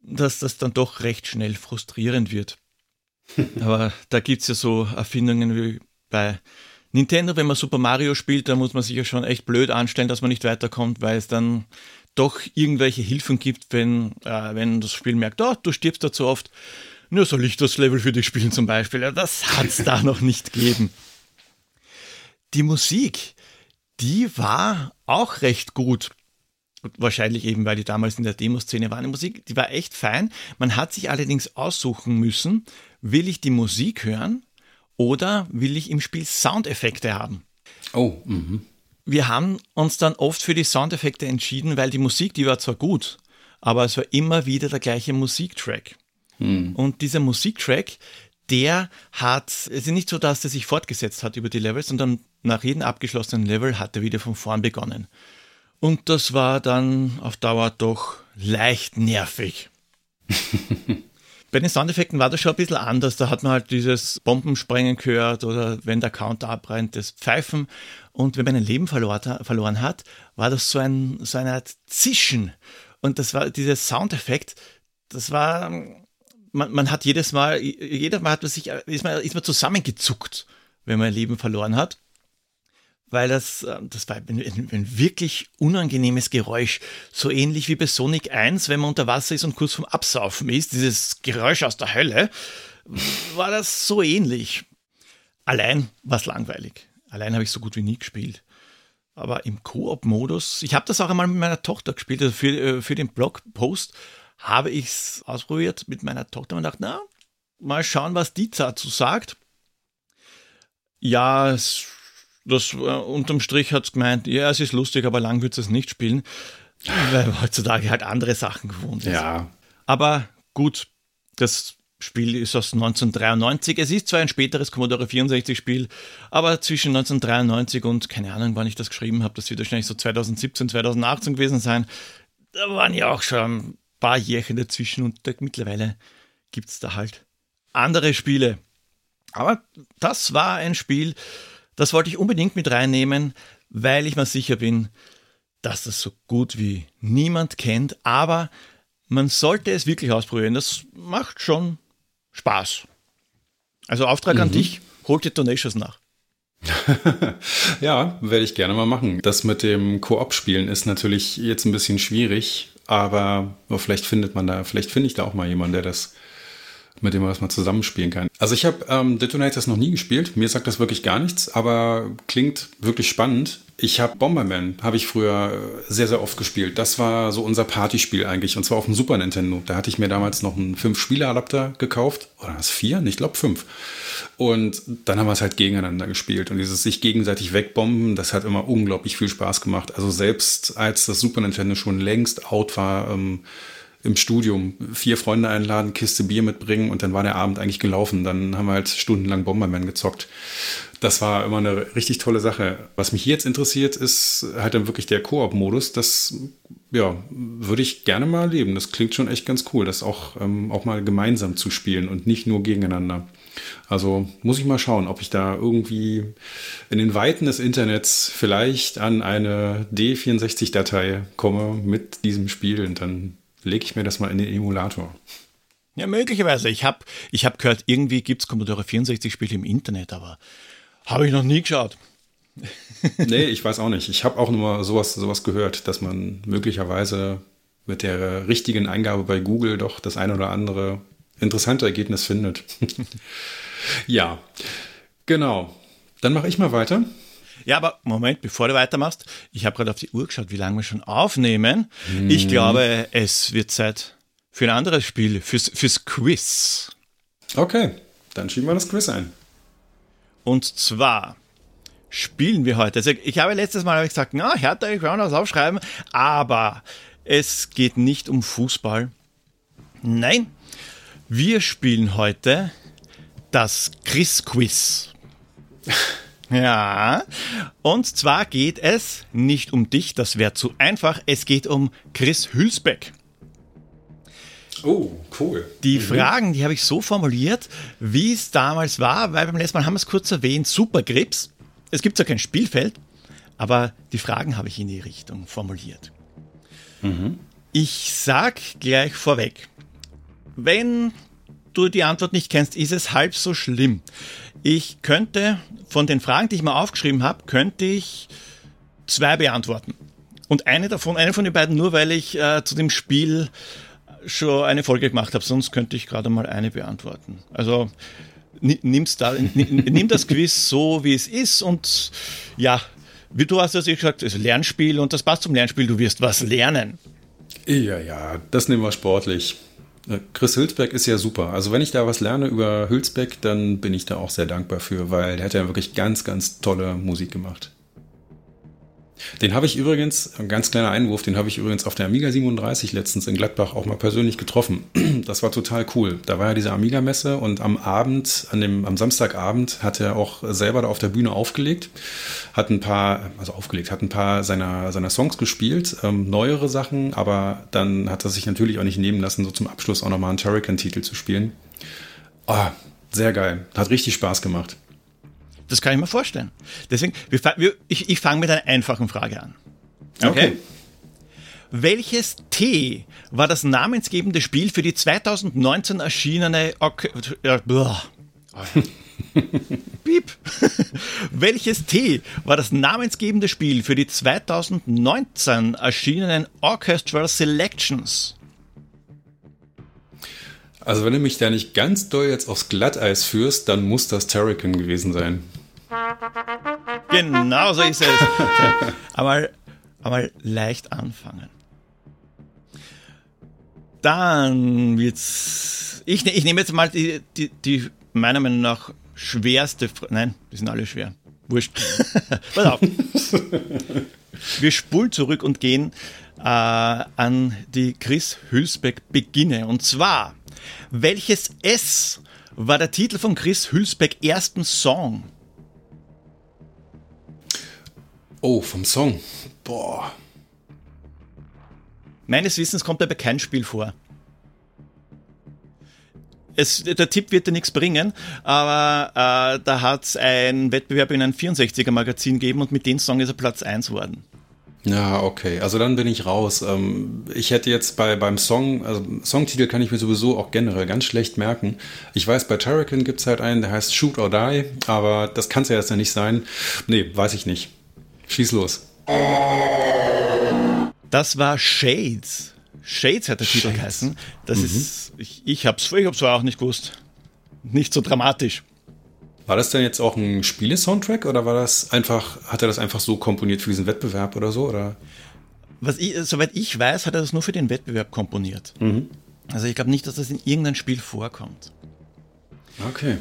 dass das dann doch recht schnell frustrierend wird. Aber da gibt es ja so Erfindungen wie bei Nintendo, wenn man Super Mario spielt, da muss man sich ja schon echt blöd anstellen, dass man nicht weiterkommt, weil es dann doch irgendwelche Hilfen gibt, wenn, äh, wenn das Spiel merkt, oh, du stirbst da zu oft, nur soll ich das Level für dich spielen zum Beispiel. Ja, das hat es da noch nicht gegeben. Die Musik, die war auch recht gut. Wahrscheinlich eben, weil die damals in der Demoszene waren. Die Musik, die war echt fein. Man hat sich allerdings aussuchen müssen, will ich die Musik hören oder will ich im Spiel Soundeffekte haben? Oh, mhm. Wir haben uns dann oft für die Soundeffekte entschieden, weil die Musik, die war zwar gut, aber es war immer wieder der gleiche Musiktrack. Mhm. Und dieser Musiktrack, der hat, es ist nicht so, dass er sich fortgesetzt hat über die Levels, sondern nach jedem abgeschlossenen Level hat er wieder von vorn begonnen. Und das war dann auf Dauer doch leicht nervig. Bei den Soundeffekten war das schon ein bisschen anders. Da hat man halt dieses Bombensprengen gehört oder wenn der Counter abbrennt, das Pfeifen. Und wenn man ein Leben verloren hat, war das so, ein, so eine Art Zischen. Und das war dieser Soundeffekt, das war, man, man hat jedes Mal, jedes Mal hat man sich, ist man, ist man zusammengezuckt, wenn man ein Leben verloren hat weil das, äh, das war ein, ein, wirklich unangenehmes Geräusch. So ähnlich wie bei Sonic 1, wenn man unter Wasser ist und kurz vorm Absaufen ist, dieses Geräusch aus der Hölle, war das so ähnlich. Allein war es langweilig. Allein habe ich so gut wie nie gespielt. Aber im Koop-Modus, ich habe das auch einmal mit meiner Tochter gespielt, also für, äh, für den Blogpost habe ich es ausprobiert mit meiner Tochter und dachte, na, mal schauen, was die dazu sagt. Ja, es das äh, unterm Strich hat es gemeint, ja, es ist lustig, aber lang wird es nicht spielen, weil heutzutage halt andere Sachen gewohnt ist. Ja. Aber gut, das Spiel ist aus 1993. Es ist zwar ein späteres Commodore 64 Spiel, aber zwischen 1993 und keine Ahnung, wann ich das geschrieben habe, das wird wahrscheinlich so 2017, 2018 gewesen sein. Da waren ja auch schon ein paar Jährchen dazwischen und da, mittlerweile gibt es da halt andere Spiele. Aber das war ein Spiel, das wollte ich unbedingt mit reinnehmen, weil ich mir sicher bin, dass das so gut wie niemand kennt, aber man sollte es wirklich ausprobieren. Das macht schon Spaß. Also Auftrag mhm. an dich, holt die Donations nach. ja, werde ich gerne mal machen. Das mit dem Koop-Spielen ist natürlich jetzt ein bisschen schwierig, aber vielleicht findet man da, vielleicht finde ich da auch mal jemanden, der das mit dem man das mal zusammenspielen kann. Also ich habe ähm, Detonators noch nie gespielt. Mir sagt das wirklich gar nichts, aber klingt wirklich spannend. Ich habe Bomberman, habe ich früher äh, sehr, sehr oft gespielt. Das war so unser Partyspiel eigentlich und zwar auf dem Super Nintendo. Da hatte ich mir damals noch einen 5-Spieler-Adapter gekauft. Oder was, vier? Ich glaube fünf. Und dann haben wir es halt gegeneinander gespielt. Und dieses sich gegenseitig wegbomben, das hat immer unglaublich viel Spaß gemacht. Also selbst als das Super Nintendo schon längst out war, ähm, im Studium vier Freunde einladen, Kiste Bier mitbringen und dann war der Abend eigentlich gelaufen. Dann haben wir halt stundenlang Bomberman gezockt. Das war immer eine richtig tolle Sache. Was mich jetzt interessiert, ist halt dann wirklich der Koop-Modus. Das ja, würde ich gerne mal erleben. Das klingt schon echt ganz cool, das auch, ähm, auch mal gemeinsam zu spielen und nicht nur gegeneinander. Also muss ich mal schauen, ob ich da irgendwie in den Weiten des Internets vielleicht an eine D64-Datei komme mit diesem Spiel und dann lege ich mir das mal in den Emulator. Ja, möglicherweise. Ich habe ich hab gehört, irgendwie gibt es Commodore 64-Spiele im Internet, aber habe ich noch nie geschaut. nee, ich weiß auch nicht. Ich habe auch nur sowas, sowas gehört, dass man möglicherweise mit der richtigen Eingabe bei Google doch das eine oder andere interessante Ergebnis findet. ja, genau. Dann mache ich mal weiter. Ja, aber Moment, bevor du weitermachst, ich habe gerade auf die Uhr geschaut, wie lange wir schon aufnehmen. Mhm. Ich glaube, es wird Zeit für ein anderes Spiel, fürs, fürs Quiz. Okay, dann schieben wir das Quiz ein. Und zwar spielen wir heute. Also ich habe letztes Mal gesagt, na, Hertha, ich werde das aufschreiben, aber es geht nicht um Fußball. Nein, wir spielen heute das Chris Quiz. Ja, und zwar geht es nicht um dich, das wäre zu einfach, es geht um Chris Hülsbeck. Oh, cool. Die mhm. Fragen, die habe ich so formuliert, wie es damals war, weil beim letzten Mal haben wir es kurz erwähnt, Superkrebs. Es gibt zwar kein Spielfeld, aber die Fragen habe ich in die Richtung formuliert. Mhm. Ich sag gleich vorweg, wenn du die Antwort nicht kennst, ist es halb so schlimm. Ich könnte von den Fragen, die ich mal aufgeschrieben habe, könnte ich zwei beantworten. Und eine davon, eine von den beiden nur, weil ich äh, zu dem Spiel schon eine Folge gemacht habe, sonst könnte ich gerade mal eine beantworten. Also nimm's da, nimm das Quiz so, wie es ist und ja, wie du hast ja gesagt, es ist Lernspiel und das passt zum Lernspiel, du wirst was lernen. Ja, ja, das nehmen wir sportlich. Äh, Chris Hülsbeck ist ja super. Also wenn ich da was lerne über Hülsbeck, dann bin ich da auch sehr dankbar für, weil der hat ja wirklich ganz, ganz tolle Musik gemacht. Den habe ich übrigens, ein ganz kleiner Einwurf, den habe ich übrigens auf der Amiga 37 letztens in Gladbach auch mal persönlich getroffen. Das war total cool. Da war ja diese Amiga-Messe und am Abend, an dem, am Samstagabend hat er auch selber da auf der Bühne aufgelegt, hat ein paar, also aufgelegt, hat ein paar seiner, seiner Songs gespielt, ähm, neuere Sachen, aber dann hat er sich natürlich auch nicht nehmen lassen, so zum Abschluss auch nochmal einen Turrican-Titel zu spielen. Ah, sehr geil. Hat richtig Spaß gemacht. Das kann ich mir vorstellen. Deswegen, wir, wir, ich, ich fange mit einer einfachen Frage an. Okay. okay. Welches T war das namensgebende Spiel für die 2019 erschienene ok äh, Piep. Welches T war das namensgebende Spiel für die 2019 erschienenen Orchestral Selections? Also wenn du mich da nicht ganz doll jetzt aufs Glatteis führst, dann muss das Terrican gewesen sein. Genau so ist es. Aber, aber leicht anfangen. Dann wird's. Ich, ich nehme jetzt mal die, die, die meiner Meinung nach schwerste. Nein, die sind alle schwer. Wurscht. Pass auf. Wir spulen zurück und gehen äh, an die Chris Hülsbeck Beginne. Und zwar, welches S war der Titel von Chris Hülsbeck ersten Song? Oh, vom Song. Boah. Meines Wissens kommt dabei kein Spiel vor. Es, der Tipp wird dir nichts bringen, aber äh, da hat es einen Wettbewerb in einem 64er Magazin gegeben und mit dem Song ist er Platz 1 worden. Ja, okay. Also dann bin ich raus. Ähm, ich hätte jetzt bei, beim Song, also Songtitel kann ich mir sowieso auch generell ganz schlecht merken. Ich weiß, bei Turrican gibt es halt einen, der heißt Shoot or Die, aber das kann es ja jetzt ja nicht sein. Nee, weiß ich nicht. Schieß los. Das war Shades. Shades hat der Shades. Titel geheißen. Das mhm. ist, ich, ich hab's, ich hab's auch nicht gewusst. Nicht so dramatisch. War das denn jetzt auch ein Spiele-Soundtrack oder war das einfach, hat er das einfach so komponiert für diesen Wettbewerb oder so? Oder? Was ich, soweit ich weiß, hat er das nur für den Wettbewerb komponiert. Mhm. Also ich glaube nicht, dass das in irgendeinem Spiel vorkommt. Okay.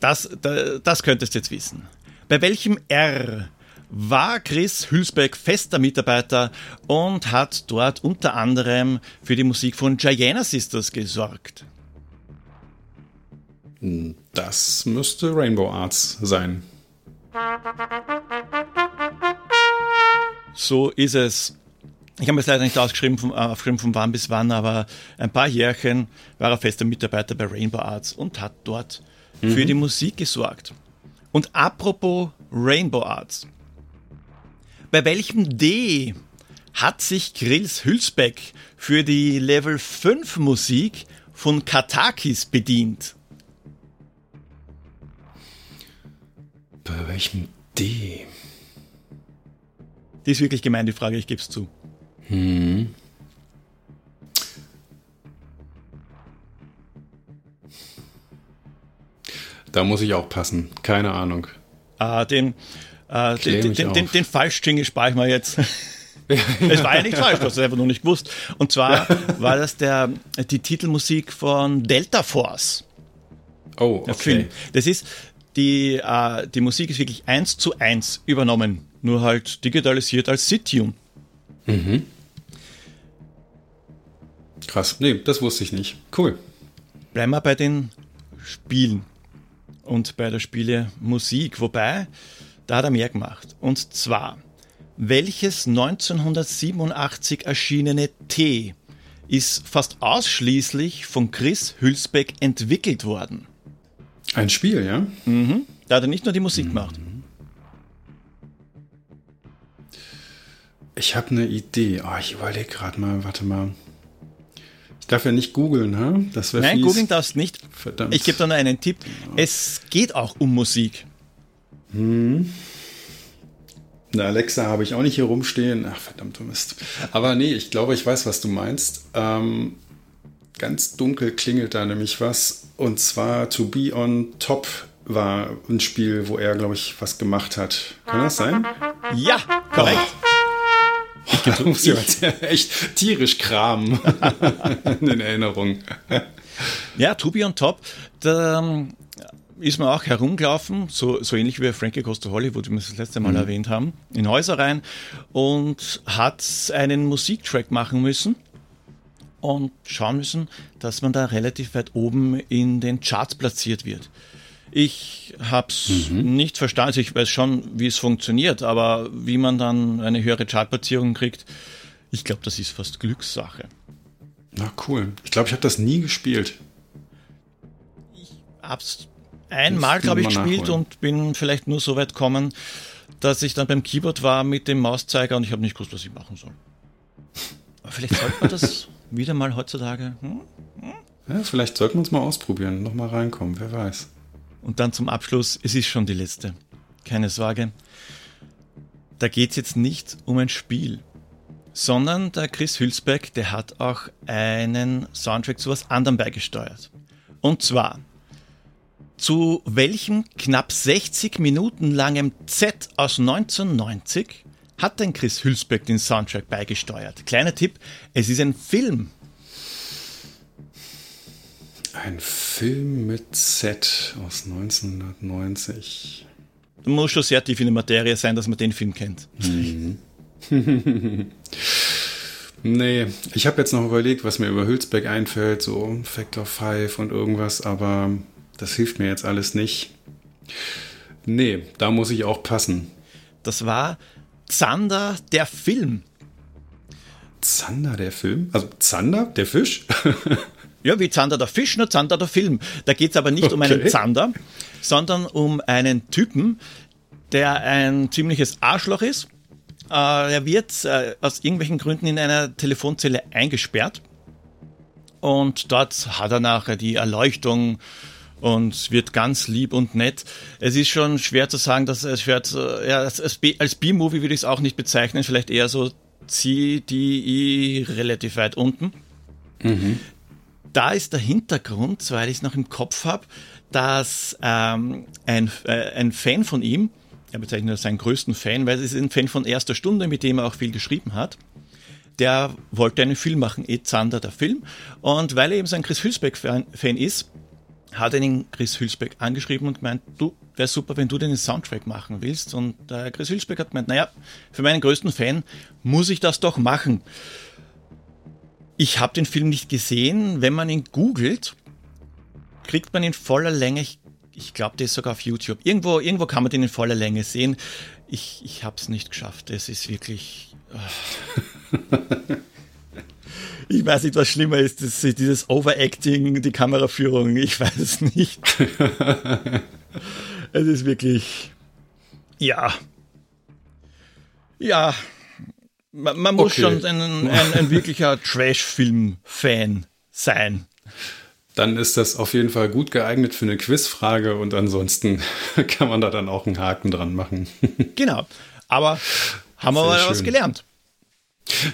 Das, das, das könntest du jetzt wissen. Bei welchem R war Chris Hülsbeck fester Mitarbeiter und hat dort unter anderem für die Musik von Gianna Sisters gesorgt. Das müsste Rainbow Arts sein. So ist es. Ich habe es leider nicht ausgeschrieben, von, aufgeschrieben von wann bis wann, aber ein paar Jährchen war er fester Mitarbeiter bei Rainbow Arts und hat dort mhm. für die Musik gesorgt. Und apropos Rainbow Arts. Bei welchem D hat sich Grills Hülsbeck für die Level 5 Musik von Katakis bedient? Bei welchem D? Die ist wirklich gemein, die Frage, ich gebe es zu. Hm. Da muss ich auch passen. Keine Ahnung. Ah, den, äh, den, den, den, den Falschjingle spare ich mal jetzt. es war ja nicht falsch, du hast es einfach nur nicht gewusst. Und zwar war das der, die Titelmusik von Delta Force. Oh, okay. Das ist, die, äh, die Musik ist wirklich eins zu eins übernommen, nur halt digitalisiert als Sit-Tune. Mhm. Krass, nee, das wusste ich nicht. Cool. Bleiben wir bei den Spielen und bei der Spiele Musik, wobei da hat er mehr gemacht. Und zwar, welches 1987 erschienene T ist fast ausschließlich von Chris Hülsbeck entwickelt worden? Ein Spiel, ja? Mhm. Da hat er nicht nur die Musik mhm. gemacht. Ich habe eine Idee. Oh, ich überlege gerade mal, warte mal. Ich darf ja nicht googeln, ne? Das Nein, googeln darfst nicht. Verdammt. Ich gebe da nur einen Tipp. Es geht auch um Musik. Hm. Eine Alexa habe ich auch nicht hier rumstehen. Ach, verdammte Mist. Aber nee, ich glaube, ich weiß, was du meinst. Ähm, ganz dunkel klingelt da nämlich was. Und zwar To Be on Top war ein Spiel, wo er, glaube ich, was gemacht hat. Kann das sein? Ja, korrekt. Ich muss ja echt tierisch kramen in Erinnerung. Ja, To Be on Top, da ähm, ist man auch herumgelaufen, so, so ähnlich wie Frankie Costa Hollywood, wie wir es das letzte Mal mhm. erwähnt haben, in Häuser rein und hat einen Musiktrack machen müssen und schauen müssen, dass man da relativ weit oben in den Charts platziert wird. Ich habe es mhm. nicht verstanden. Also ich weiß schon, wie es funktioniert, aber wie man dann eine höhere Chartplatzierung kriegt, ich glaube, das ist fast Glückssache. Na cool. Ich glaube, ich habe das nie gespielt. Ich habe es einmal, glaube ich, gespielt und bin vielleicht nur so weit gekommen, dass ich dann beim Keyboard war mit dem Mauszeiger und ich habe nicht gewusst, was ich machen soll. Aber vielleicht sollte man das wieder mal heutzutage. Hm? Hm? Ja, vielleicht sollten wir uns mal ausprobieren, nochmal reinkommen, wer weiß. Und dann zum Abschluss, es ist schon die letzte. Keine Sorge. Da geht es jetzt nicht um ein Spiel, sondern der Chris Hülsbeck, der hat auch einen Soundtrack zu was anderem beigesteuert. Und zwar zu welchem knapp 60 Minuten langem Z aus 1990 hat denn Chris Hülsbeck den Soundtrack beigesteuert? Kleiner Tipp, es ist ein Film. Ein Film mit Z aus 1990. Du musst schon sehr tief in der Materie sein, dass man den Film kennt. Mhm. nee, ich habe jetzt noch überlegt, was mir über Hülsbeck einfällt, so Factor 5 und irgendwas, aber das hilft mir jetzt alles nicht. Nee, da muss ich auch passen. Das war Zander, der Film. Zander, der Film? Also Zander, der Fisch? Ja, wie Zander der Fisch, nur Zander der Film. Da geht es aber nicht okay. um einen Zander, sondern um einen Typen, der ein ziemliches Arschloch ist. Äh, er wird äh, aus irgendwelchen Gründen in einer Telefonzelle eingesperrt. Und dort hat er nachher die Erleuchtung und wird ganz lieb und nett. Es ist schon schwer zu sagen, dass es wird, äh, ja, als B-Movie würde ich es auch nicht bezeichnen, vielleicht eher so CDI relativ weit unten. Mhm da ist der Hintergrund, soweit ich es noch im Kopf habe, dass ähm, ein, äh, ein Fan von ihm, er bezeichnet als seinen größten Fan, weil es ist ein Fan von erster Stunde, mit dem er auch viel geschrieben hat, der wollte einen Film machen, Ed Zander, der Film. Und weil er eben so ein Chris Hülsbeck-Fan ist, hat ihn Chris Hülsbeck angeschrieben und gemeint, du, wäre super, wenn du den Soundtrack machen willst. Und äh, Chris Hülsbeck hat gemeint, naja, für meinen größten Fan muss ich das doch machen. Ich habe den Film nicht gesehen. Wenn man ihn googelt, kriegt man ihn voller Länge. Ich, ich glaube, der ist sogar auf YouTube. Irgendwo, irgendwo kann man den in voller Länge sehen. Ich, ich habe es nicht geschafft. Es ist wirklich. Oh. ich weiß nicht, was schlimmer ist. Das, dieses Overacting, die Kameraführung. Ich weiß es nicht. es ist wirklich. Ja. Ja, man, man muss okay. schon ein, ein, ein wirklicher Trash-Film-Fan sein. Dann ist das auf jeden Fall gut geeignet für eine Quizfrage und ansonsten kann man da dann auch einen Haken dran machen. genau. Aber haben wir mal was gelernt.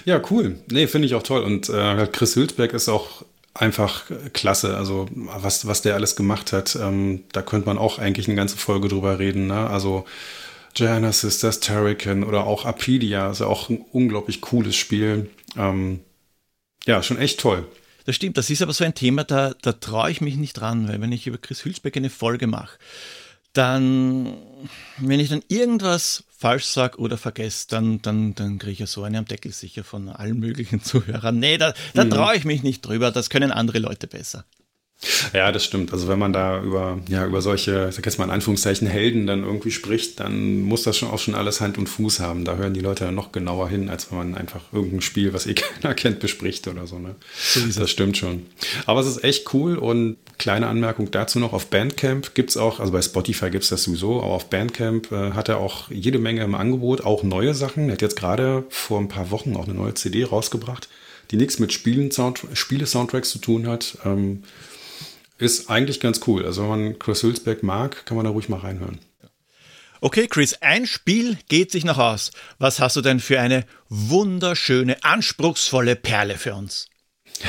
Ja, cool. Nee, finde ich auch toll. Und äh, Chris Hülsberg ist auch einfach klasse. Also, was, was der alles gemacht hat, ähm, da könnte man auch eigentlich eine ganze Folge drüber reden. Ne? Also, Gianna Sisters, Terrican oder auch Apidia. Also auch ein unglaublich cooles Spiel. Ähm, ja, schon echt toll. Das stimmt, das ist aber so ein Thema, da, da traue ich mich nicht dran, weil wenn ich über Chris Hülsbeck eine Folge mache, dann, wenn ich dann irgendwas falsch sage oder vergesse, dann, dann, dann kriege ich ja so eine am Deckel sicher von allen möglichen Zuhörern. Nee, da, da mhm. traue ich mich nicht drüber, das können andere Leute besser. Ja, das stimmt. Also wenn man da über, ja, über solche, ich sag jetzt mal in Anführungszeichen, Helden dann irgendwie spricht, dann muss das schon auch schon alles Hand und Fuß haben. Da hören die Leute dann noch genauer hin, als wenn man einfach irgendein Spiel, was eh keiner kennt, bespricht oder so. Ne? das stimmt schon. Aber es ist echt cool und kleine Anmerkung dazu noch, auf Bandcamp gibt es auch, also bei Spotify gibt es das sowieso, aber auf Bandcamp äh, hat er auch jede Menge im Angebot, auch neue Sachen. Er hat jetzt gerade vor ein paar Wochen auch eine neue CD rausgebracht, die nichts mit Spielen, Sound, Spiele-Soundtracks zu tun hat. Ähm, ist eigentlich ganz cool. Also wenn man Chris Hülsbeck mag, kann man da ruhig mal reinhören. Okay, Chris, ein Spiel geht sich noch aus. Was hast du denn für eine wunderschöne, anspruchsvolle Perle für uns?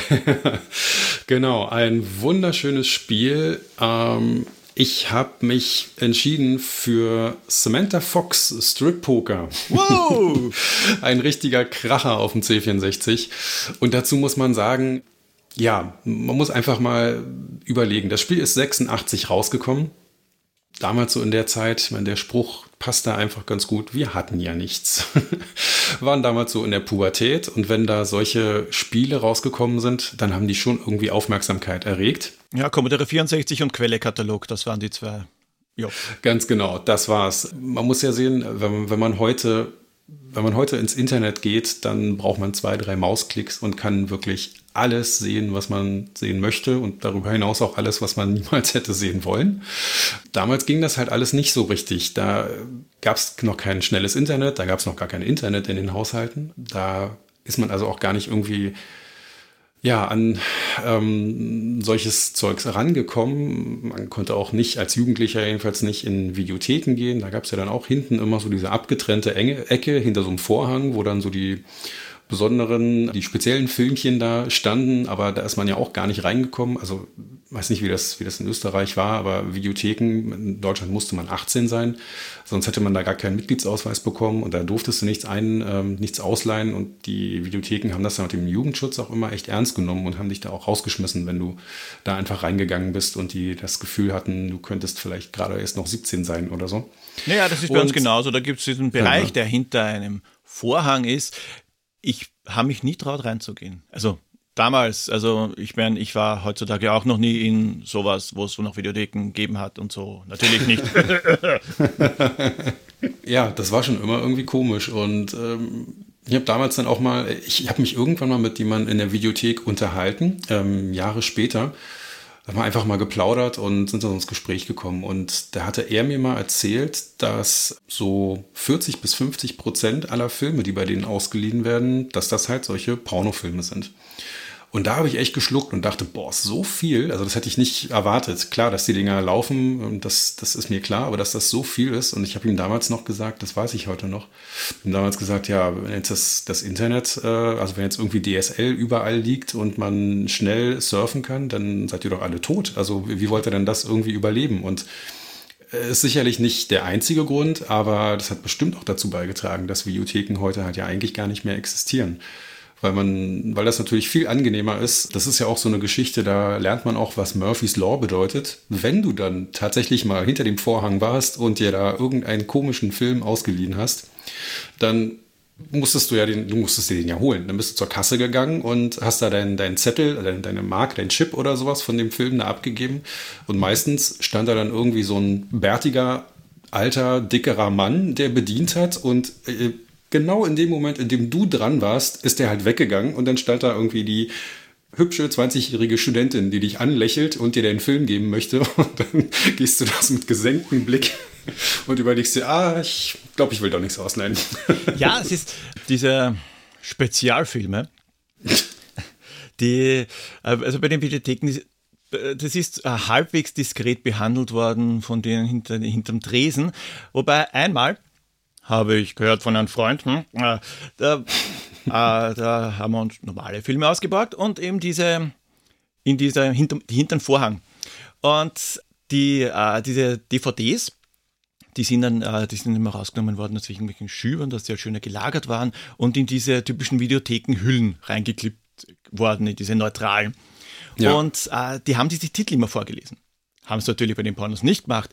genau, ein wunderschönes Spiel. Ähm, Ich habe mich entschieden für Samantha Fox Strip Poker. Wow! Ein richtiger Kracher auf dem C64. Und dazu muss man sagen, ja, man muss einfach mal überlegen. Das Spiel ist 86 rausgekommen. Damals so in der Zeit, ich meine, der Spruch passt da einfach ganz gut. Wir hatten ja nichts. Waren damals so in der Pubertät und wenn da solche Spiele rausgekommen sind, dann haben die schon irgendwie Aufmerksamkeit erregt. Ja, Commodore 64 und Quellekatalog, das waren die zwei. Jo. Ganz genau, das war's. Man muss ja sehen, wenn, wenn man heute wenn man heute ins Internet geht, dann braucht man zwei, drei Mausklicks und kann wirklich alles sehen, was man sehen möchte und darüber hinaus auch alles, was man niemals hätte sehen wollen. Damals ging das halt alles nicht so richtig. Da gab es noch kein schnelles Internet, da gab es noch gar kein Internet in den Haushalten. Da ist man also auch gar nicht irgendwie ja, an ähm, solches Zeugs rangekommen. Man konnte auch nicht als Jugendlicher jedenfalls nicht in Videotheken gehen. Da gab es ja dann auch hinten immer so diese abgetrennte Enge Ecke hinter so einem Vorhang, wo dann so die besonderen, die speziellen Filmchen da standen, aber da ist man ja auch gar nicht reingekommen. Also weiß nicht, wie das, wie das in Österreich war, aber Videotheken, in Deutschland musste man 18 sein, sonst hätte man da gar keinen Mitgliedsausweis bekommen und da durftest du nichts ein, ähm, nichts ausleihen und die Videotheken haben das dann mit dem Jugendschutz auch immer echt ernst genommen und haben dich da auch rausgeschmissen, wenn du da einfach reingegangen bist und die das Gefühl hatten, du könntest vielleicht gerade erst noch 17 sein oder so. Naja, das ist bei und, uns genauso. Da gibt es diesen Bereich, ja. der hinter einem Vorhang ist. Ich habe mich nie traut reinzugehen. Also damals, also ich meine, ich war heutzutage auch noch nie in sowas, wo es noch Videotheken gegeben hat und so. Natürlich nicht. ja, das war schon immer irgendwie komisch und ähm, ich habe damals dann auch mal, ich habe mich irgendwann mal mit jemandem in der Videothek unterhalten, ähm, Jahre später. Da haben wir einfach mal geplaudert und sind dann ins Gespräch gekommen. Und da hatte er mir mal erzählt, dass so 40 bis 50 Prozent aller Filme, die bei denen ausgeliehen werden, dass das halt solche Pornofilme sind. Und da habe ich echt geschluckt und dachte, boah, so viel, also das hätte ich nicht erwartet. Klar, dass die Dinger laufen, das, das ist mir klar, aber dass das so viel ist. Und ich habe ihm damals noch gesagt, das weiß ich heute noch, ihm damals gesagt, ja, wenn jetzt das, das Internet, äh, also wenn jetzt irgendwie DSL überall liegt und man schnell surfen kann, dann seid ihr doch alle tot. Also wie wollt ihr denn das irgendwie überleben? Und äh, ist sicherlich nicht der einzige Grund, aber das hat bestimmt auch dazu beigetragen, dass Videotheken heute halt ja eigentlich gar nicht mehr existieren weil man, weil das natürlich viel angenehmer ist. Das ist ja auch so eine Geschichte, da lernt man auch, was Murphy's Law bedeutet. Wenn du dann tatsächlich mal hinter dem Vorhang warst und dir da irgendeinen komischen Film ausgeliehen hast, dann musstest du ja den, du musstest dir den ja holen. Dann bist du zur Kasse gegangen und hast da deinen dein Zettel, deine, deine Mark, dein Chip oder sowas von dem Film da abgegeben. Und meistens stand da dann irgendwie so ein bärtiger, alter, dickerer Mann, der bedient hat und äh, genau in dem Moment, in dem du dran warst, ist der halt weggegangen und dann stand da irgendwie die hübsche 20-jährige Studentin, die dich anlächelt und dir den Film geben möchte. Und dann gehst du das mit gesenktem Blick und überlegst dir, ah, ich glaube, ich will doch nichts ausleihen. Ja, es ist diese Spezialfilme, die, also bei den Bibliotheken, das ist halbwegs diskret behandelt worden von denen hinter, hinterm Tresen. Wobei einmal, habe ich gehört von einem Freund. Hm? Äh, da, äh, da, haben wir uns normale Filme ausgeborgt und eben diese in dieser hinter, hinteren Vorhang. Und die, äh, diese DVDs, die sind dann, äh, die sind immer rausgenommen worden aus irgendwelchen Schübern, dass die halt schöner gelagert waren und in diese typischen Videothekenhüllen reingeklippt worden, in diese neutralen. Ja. Und äh, die haben diese Titel immer vorgelesen. Haben es natürlich bei den Pornos nicht gemacht.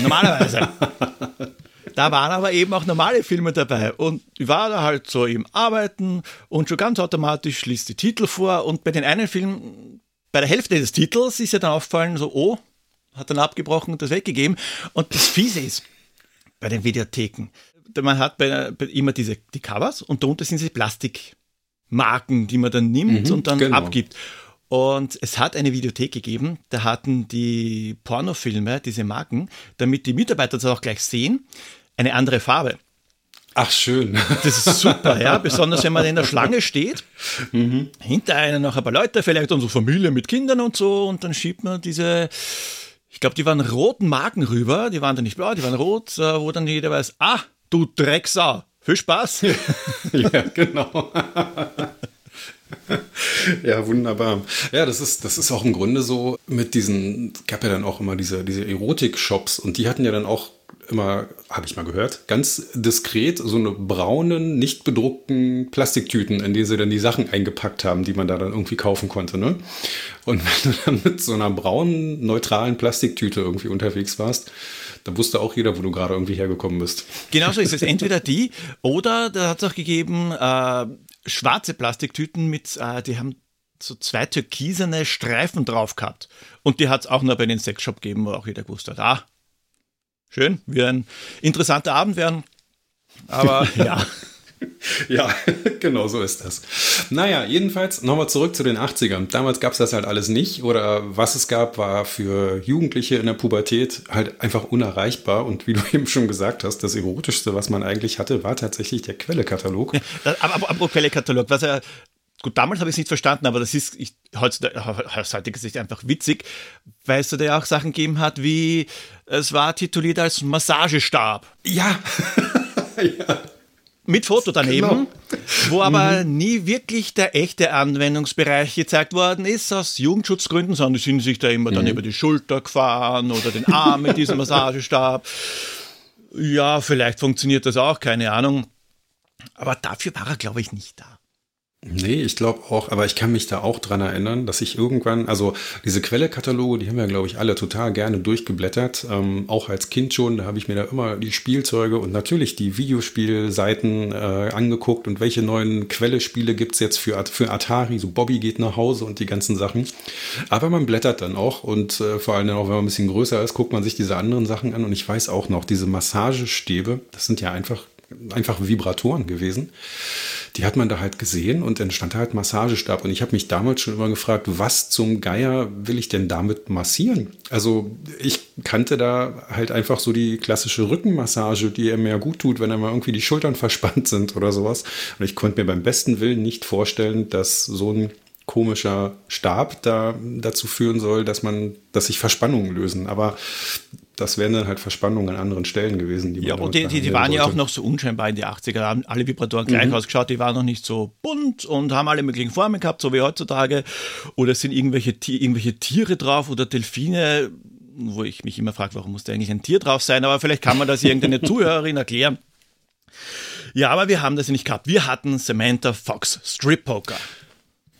Normalerweise. Da waren aber eben auch normale Filme dabei. Und ich war da halt so im Arbeiten und schon ganz automatisch liest die Titel vor. Und bei den einen Filmen, bei der Hälfte des Titels ist ja dann aufgefallen, so, oh, hat dann abgebrochen und das weggegeben. Und das Fiese ist, bei den Videotheken, man hat bei, bei immer diese die Covers und darunter sind diese Plastikmarken, die man dann nimmt mhm, und dann genau. abgibt. Und es hat eine Videothek gegeben, da hatten die Pornofilme diese Marken, damit die Mitarbeiter das auch gleich sehen, eine andere Farbe. Ach, schön. Das ist super, ja. Besonders wenn man in der Schlange steht. Mhm. Hinter einem noch ein paar Leute, vielleicht unsere Familie mit Kindern und so. Und dann schiebt man diese, ich glaube, die waren roten Marken rüber. Die waren dann nicht blau, die waren rot, äh, wo dann jeder weiß, ah, du Drecksau, viel Spaß. ja, genau. ja, wunderbar. Ja, das ist, das ist auch im Grunde so mit diesen, gab ja dann auch immer diese, diese Erotik-Shops und die hatten ja dann auch immer, habe ich mal gehört, ganz diskret so eine braunen, nicht bedruckten Plastiktüten, in die sie dann die Sachen eingepackt haben, die man da dann irgendwie kaufen konnte. Ne? Und wenn du dann mit so einer braunen, neutralen Plastiktüte irgendwie unterwegs warst, dann wusste auch jeder, wo du gerade irgendwie hergekommen bist. Genauso ist es. Entweder die oder da hat es auch gegeben äh, schwarze Plastiktüten mit, äh, die haben so zwei türkisene Streifen drauf gehabt. Und die hat es auch nur bei den Sexshop gegeben, wo auch jeder gewusst hat, ah, schön, wird ein interessanter Abend werden. Aber ja. ja, genau so ist das. Naja, jedenfalls nochmal zurück zu den 80ern. Damals gab es das halt alles nicht oder was es gab, war für Jugendliche in der Pubertät halt einfach unerreichbar und wie du eben schon gesagt hast, das Erotischste, was man eigentlich hatte, war tatsächlich der Quellekatalog. aber apropos Quellekatalog, was er Gut, damals habe ich es nicht verstanden, aber das ist ich, heutzutage, heutiger Sicht einfach witzig, weil es da ja auch Sachen gegeben hat, wie es war tituliert als Massagestab. Ja. ja mit Foto daneben, genau. wo aber mhm. nie wirklich der echte Anwendungsbereich gezeigt worden ist, aus Jugendschutzgründen, sondern die sind sich da immer mhm. dann über die Schulter gefahren oder den Arm mit diesem Massagestab. Ja, vielleicht funktioniert das auch, keine Ahnung. Aber dafür war er, glaube ich, nicht da. Nee, ich glaube auch, aber ich kann mich da auch dran erinnern, dass ich irgendwann, also diese Quellekataloge, die haben wir, glaube ich, alle total gerne durchgeblättert. Ähm, auch als Kind schon, da habe ich mir da immer die Spielzeuge und natürlich die Videospielseiten äh, angeguckt und welche neuen Quellespiele gibt's jetzt für, für Atari, so Bobby geht nach Hause und die ganzen Sachen. Aber man blättert dann auch und äh, vor allem auch, wenn man ein bisschen größer ist, guckt man sich diese anderen Sachen an und ich weiß auch noch, diese Massagestäbe, das sind ja einfach, einfach Vibratoren gewesen die hat man da halt gesehen und dann stand da halt Massagestab. Und ich habe mich damals schon immer gefragt, was zum Geier will ich denn damit massieren? Also ich kannte da halt einfach so die klassische Rückenmassage, die mir ja gut tut, wenn einmal irgendwie die Schultern verspannt sind oder sowas. Und ich konnte mir beim besten Willen nicht vorstellen, dass so ein komischer Stab da dazu führen soll, dass man, dass sich Verspannungen lösen. Aber das wären dann halt Verspannungen an anderen Stellen gewesen. Die ja, und die, die, die waren ja auch noch so unscheinbar in die 80er, haben alle Vibratoren gleich mhm. ausgeschaut, die waren noch nicht so bunt und haben alle möglichen Formen gehabt, so wie heutzutage. Oder es sind irgendwelche, irgendwelche Tiere drauf oder Delfine, wo ich mich immer frage, warum muss da eigentlich ein Tier drauf sein, aber vielleicht kann man das irgendeine Zuhörerin erklären. Ja, aber wir haben das nicht gehabt. Wir hatten Samantha Fox Strip Poker.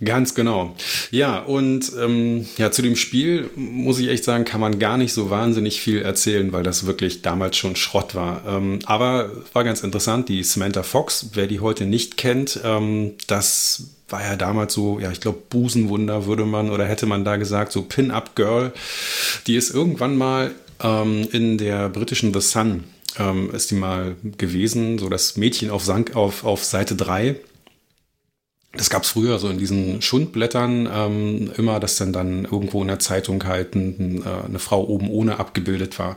Ganz genau. Ja, und ähm, ja, zu dem Spiel muss ich echt sagen, kann man gar nicht so wahnsinnig viel erzählen, weil das wirklich damals schon Schrott war. Ähm, aber war ganz interessant, die Samantha Fox, wer die heute nicht kennt, ähm, das war ja damals so, ja, ich glaube, Busenwunder würde man oder hätte man da gesagt, so Pin-Up-Girl. Die ist irgendwann mal ähm, in der britischen The Sun ähm, ist die mal gewesen, so das Mädchen auf, Sank, auf, auf Seite 3 das gab es früher so in diesen Schundblättern ähm, immer, dass dann dann irgendwo in der Zeitung halt ein, äh, eine Frau oben ohne abgebildet war.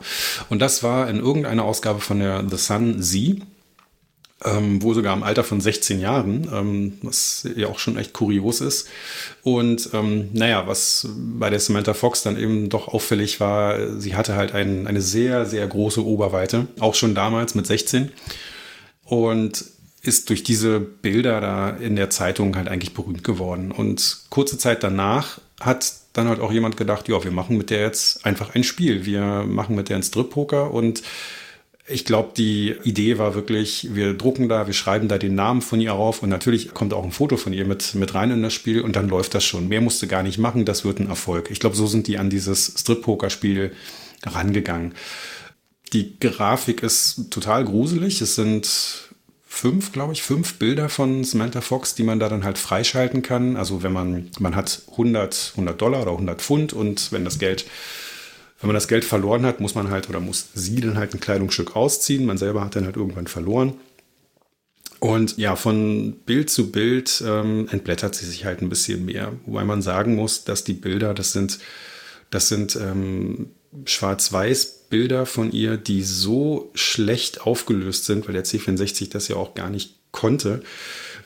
Und das war in irgendeiner Ausgabe von der The Sun sie, ähm, wo sogar im Alter von 16 Jahren, ähm, was ja auch schon echt kurios ist. Und ähm, naja, was bei der Samantha Fox dann eben doch auffällig war, sie hatte halt ein, eine sehr, sehr große Oberweite, auch schon damals mit 16. Und ist durch diese Bilder da in der Zeitung halt eigentlich berühmt geworden. Und kurze Zeit danach hat dann halt auch jemand gedacht, ja, wir machen mit der jetzt einfach ein Spiel. Wir machen mit der ein Strip-Poker und ich glaube, die Idee war wirklich, wir drucken da, wir schreiben da den Namen von ihr auf und natürlich kommt auch ein Foto von ihr mit, mit rein in das Spiel und dann läuft das schon. Mehr musste gar nicht machen, das wird ein Erfolg. Ich glaube, so sind die an dieses Strip-Poker-Spiel rangegangen. Die Grafik ist total gruselig. Es sind fünf, glaube ich, fünf Bilder von Samantha Fox, die man da dann halt freischalten kann. Also wenn man, man hat 100, 100 Dollar oder 100 Pfund und wenn das Geld, wenn man das Geld verloren hat, muss man halt oder muss sie dann halt ein Kleidungsstück ausziehen. Man selber hat dann halt irgendwann verloren. Und ja, von Bild zu Bild ähm, entblättert sie sich halt ein bisschen mehr. Wobei man sagen muss, dass die Bilder, das sind, das sind ähm, Schwarz-Weiß-Bilder von ihr, die so schlecht aufgelöst sind, weil der C64 das ja auch gar nicht konnte,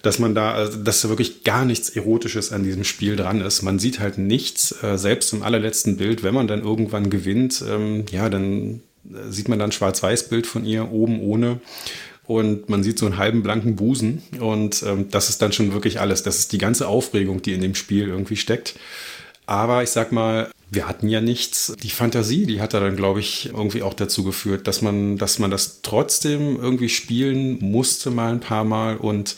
dass man da, also, dass da wirklich gar nichts Erotisches an diesem Spiel dran ist. Man sieht halt nichts, äh, selbst im allerletzten Bild, wenn man dann irgendwann gewinnt, ähm, ja, dann äh, sieht man dann Schwarz-Weiß-Bild von ihr oben ohne. und man sieht so einen halben blanken Busen und ähm, das ist dann schon wirklich alles. Das ist die ganze Aufregung, die in dem Spiel irgendwie steckt. Aber ich sag mal, wir hatten ja nichts. Die Fantasie, die hat da dann, glaube ich, irgendwie auch dazu geführt, dass man, dass man das trotzdem irgendwie spielen musste mal ein paar Mal und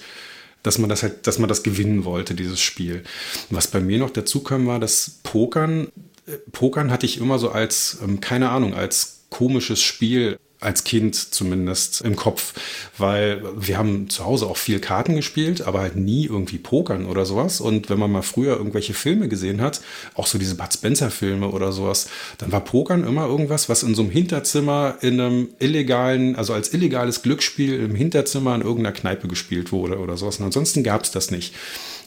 dass man das halt, dass man das gewinnen wollte, dieses Spiel. Was bei mir noch dazu kam, war das Pokern. Äh, Pokern hatte ich immer so als, ähm, keine Ahnung, als komisches Spiel als Kind zumindest im Kopf, weil wir haben zu Hause auch viel Karten gespielt, aber halt nie irgendwie Pokern oder sowas. Und wenn man mal früher irgendwelche Filme gesehen hat, auch so diese Bud Spencer Filme oder sowas, dann war Pokern immer irgendwas, was in so einem Hinterzimmer in einem illegalen, also als illegales Glücksspiel im Hinterzimmer in irgendeiner Kneipe gespielt wurde oder sowas. Und ansonsten gab es das nicht.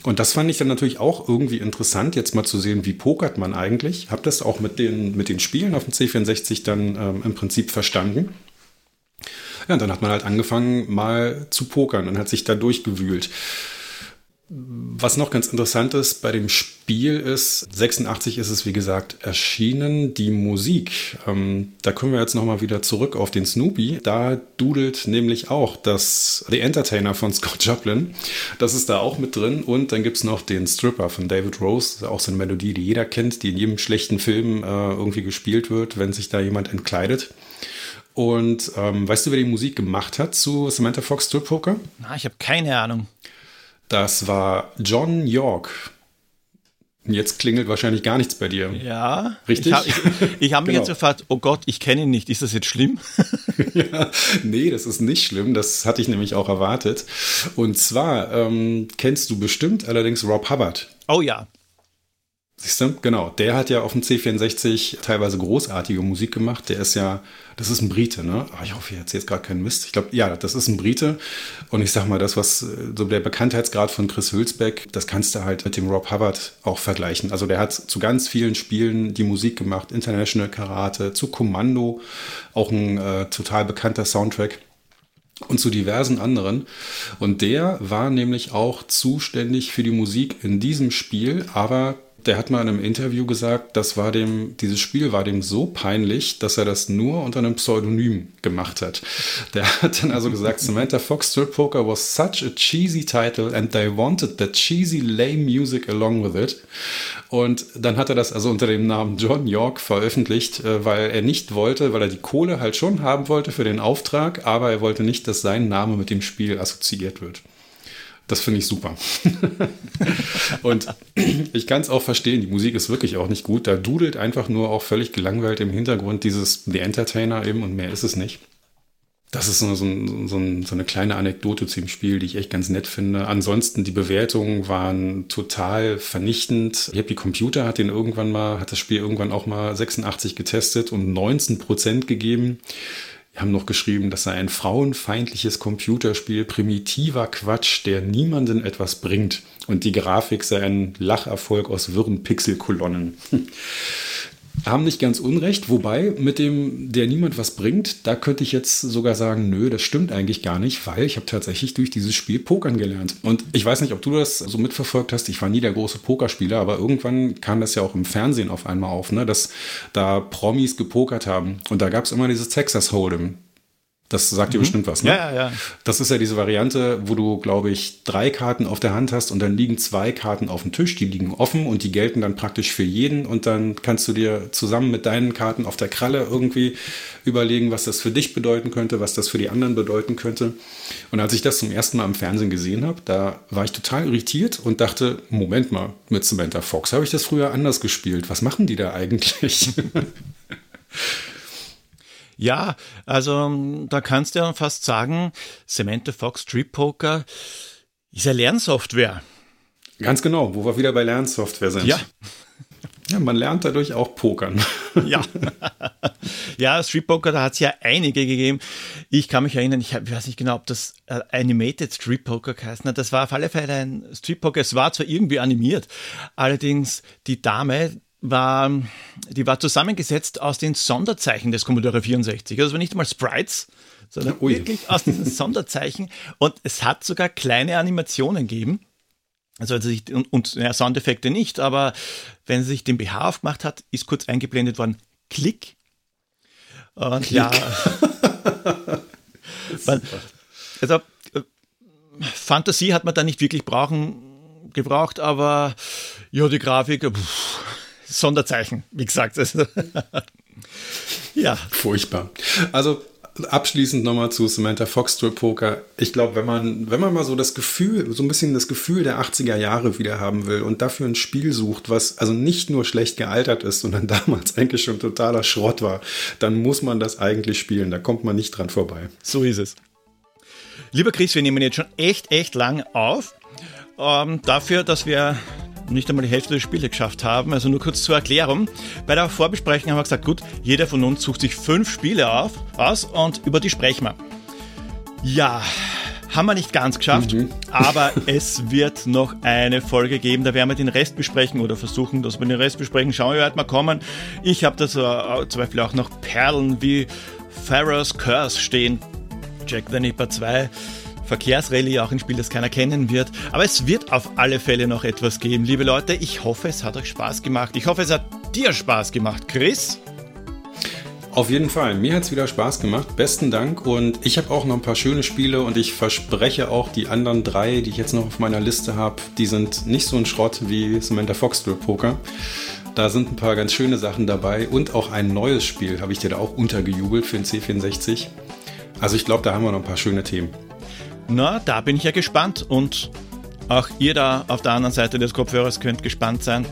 Und das fand ich dann natürlich auch irgendwie interessant, jetzt mal zu sehen, wie pokert man eigentlich. Habe das auch mit den, mit den Spielen auf dem C64 dann ähm, im Prinzip verstanden. Ja, und dann hat man halt angefangen, mal zu pokern und hat sich da durchgewühlt. Was noch ganz interessant ist bei dem Spiel ist, 86 ist es wie gesagt erschienen, die Musik. Ähm, da kommen wir jetzt nochmal wieder zurück auf den Snoopy. Da dudelt nämlich auch das The Entertainer von Scott Joplin. Das ist da auch mit drin. Und dann gibt es noch den Stripper von David Rose. Auch so eine Melodie, die jeder kennt, die in jedem schlechten Film äh, irgendwie gespielt wird, wenn sich da jemand entkleidet. Und ähm, weißt du, wer die Musik gemacht hat zu Samantha Fox Strip Poker? Na, ich habe keine Ahnung. Das war John York. Jetzt klingelt wahrscheinlich gar nichts bei dir. Ja, richtig. Ich habe hab mich genau. jetzt gefragt, oh Gott, ich kenne ihn nicht. Ist das jetzt schlimm? ja, nee, das ist nicht schlimm. Das hatte ich nämlich auch erwartet. Und zwar ähm, kennst du bestimmt allerdings Rob Hubbard. Oh ja. Siehst du? Genau. Der hat ja auf dem C64 teilweise großartige Musik gemacht. Der ist ja, das ist ein Brite, ne? Aber ich hoffe, ich erzähle jetzt gerade keinen Mist. Ich glaube, ja, das ist ein Brite. Und ich sag mal, das, was so der Bekanntheitsgrad von Chris Hülsbeck, das kannst du halt mit dem Rob Hubbard auch vergleichen. Also der hat zu ganz vielen Spielen die Musik gemacht. International Karate, zu Kommando, auch ein äh, total bekannter Soundtrack und zu diversen anderen. Und der war nämlich auch zuständig für die Musik in diesem Spiel, aber der hat mal in einem Interview gesagt, das war dem, dieses Spiel war dem so peinlich, dass er das nur unter einem Pseudonym gemacht hat. Der hat dann also gesagt, Samantha Fox Strip Poker was such a cheesy title and they wanted that cheesy lame music along with it. Und dann hat er das also unter dem Namen John York veröffentlicht, äh, weil er nicht wollte, weil er die Kohle halt schon haben wollte für den Auftrag, aber er wollte nicht, dass sein Name mit dem Spiel assoziiert wird. Das finde ich super. und ich kann es auch verstehen, die Musik ist wirklich auch nicht gut. Da dudelt einfach nur auch völlig gelangweilt im Hintergrund dieses The Entertainer eben und mehr ist es nicht. Das ist so, so, so, so, eine kleine Anekdote zu dem Spiel, die ich echt ganz nett finde. Ansonsten, die Bewertungen waren total vernichtend. Die Computer, hat den irgendwann mal, hat das Spiel irgendwann auch mal 86 getestet und 19 Prozent gegeben. Wir haben noch geschrieben, das sei ein frauenfeindliches Computerspiel, primitiver Quatsch, der niemanden etwas bringt. Und die Grafik sei ein Lacherfolg aus wirren Pixelkolonnen. haben nicht ganz unrecht, wobei mit dem, der niemand was bringt, da könnte ich jetzt sogar sagen, nö, das stimmt eigentlich gar nicht, weil ich habe tatsächlich durch dieses Spiel Pokern gelernt. Und ich weiß nicht, ob du das so mitverfolgt hast, ich war nie der große Pokerspieler, aber irgendwann kam das ja auch im Fernsehen auf einmal auf, ne, dass da Promis gepokert haben. Und da gab es immer dieses Texas Hold'em. Das sagt dir mhm. bestimmt was, ne? Ja, ja, ja. Das ist ja diese Variante, wo du, glaube ich, drei Karten auf der Hand hast und dann liegen zwei Karten auf dem Tisch, die liegen offen und die gelten dann praktisch für jeden und dann kannst du dir zusammen mit deinen Karten auf der Kralle irgendwie überlegen, was das für dich bedeuten könnte, was das für die anderen bedeuten könnte. Und als ich das zum ersten Mal im Fernsehen gesehen habe, da war ich total irritiert und dachte, Moment mal, mit Samantha Fox habe ich das früher anders gespielt. Was machen die da eigentlich? Ja, also da kannst du ja fast sagen, Samantha Fox Strip Poker ist ja Lernsoftware. Ganz genau, wo wir wieder bei Lernsoftware sind. Ja. Ja, man lernt dadurch auch Pokern. Ja. ja, Street Poker, da hat es ja einige gegeben. Ich kann mich erinnern, ich, weiß nicht genau, ob das äh, Animated Street Poker heißt. Das war auf alle Fälle ein Street Poker. Es war zwar irgendwie animiert, allerdings die Dame, war, die war zusammengesetzt aus den Sonderzeichen des Commodore 64. Also nicht einmal Sprites, sondern Ui. wirklich aus diesen Sonderzeichen. Und es hat sogar kleine Animationen gegeben. Also, also ich, und, und ja, Soundeffekte nicht, aber wenn sie sich den BH aufgemacht hat, ist kurz eingeblendet worden, Klick. Und Klick. ja. man, Also äh, Fantasie hat man da nicht wirklich brauchen, gebraucht, aber ja, die Grafik, pff, Sonderzeichen, wie gesagt. Ja. Furchtbar. Also abschließend nochmal zu Samantha Fox Strip Poker. Ich glaube, wenn man, wenn man mal so das Gefühl, so ein bisschen das Gefühl der 80er Jahre wieder haben will und dafür ein Spiel sucht, was also nicht nur schlecht gealtert ist, sondern damals eigentlich schon totaler Schrott war, dann muss man das eigentlich spielen. Da kommt man nicht dran vorbei. So ist es. Lieber Chris, wir nehmen jetzt schon echt, echt lang auf. Ähm, dafür, dass wir nicht einmal die Hälfte der Spiele geschafft haben. Also nur kurz zur Erklärung. Bei der Vorbesprechung haben wir gesagt, gut, jeder von uns sucht sich fünf Spiele auf, aus und über die sprechen wir. Ja, haben wir nicht ganz geschafft, mhm. aber es wird noch eine Folge geben. Da werden wir den Rest besprechen oder versuchen, dass wir den Rest besprechen. Schauen wir, wie weit wir kommen. Ich habe da äh, zum Beispiel auch noch Perlen wie Pharaoh's Curse stehen. Jack the Nipper 2. Verkehrsrallye, auch ein Spiel, das keiner kennen wird. Aber es wird auf alle Fälle noch etwas geben. Liebe Leute, ich hoffe, es hat euch Spaß gemacht. Ich hoffe, es hat dir Spaß gemacht. Chris? Auf jeden Fall. Mir hat es wieder Spaß gemacht. Besten Dank. Und ich habe auch noch ein paar schöne Spiele und ich verspreche auch, die anderen drei, die ich jetzt noch auf meiner Liste habe, die sind nicht so ein Schrott wie Samantha Fox Poker. Da sind ein paar ganz schöne Sachen dabei und auch ein neues Spiel habe ich dir da auch untergejubelt für den C64. Also ich glaube, da haben wir noch ein paar schöne Themen. Na, da bin ich ja gespannt und auch ihr da auf der anderen Seite des Kopfhörers könnt gespannt sein.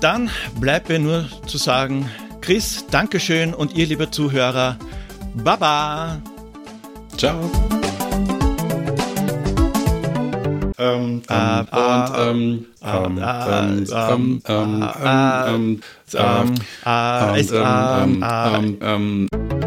Dann bleibt mir nur zu sagen, Chris, Dankeschön und ihr, liebe Zuhörer, Baba. Ciao. Ähm, ähm, und ähm, ähm, ähm, ähm, ähm, ähm, ähm, ähm, ähm, ähm, ähm, ähm,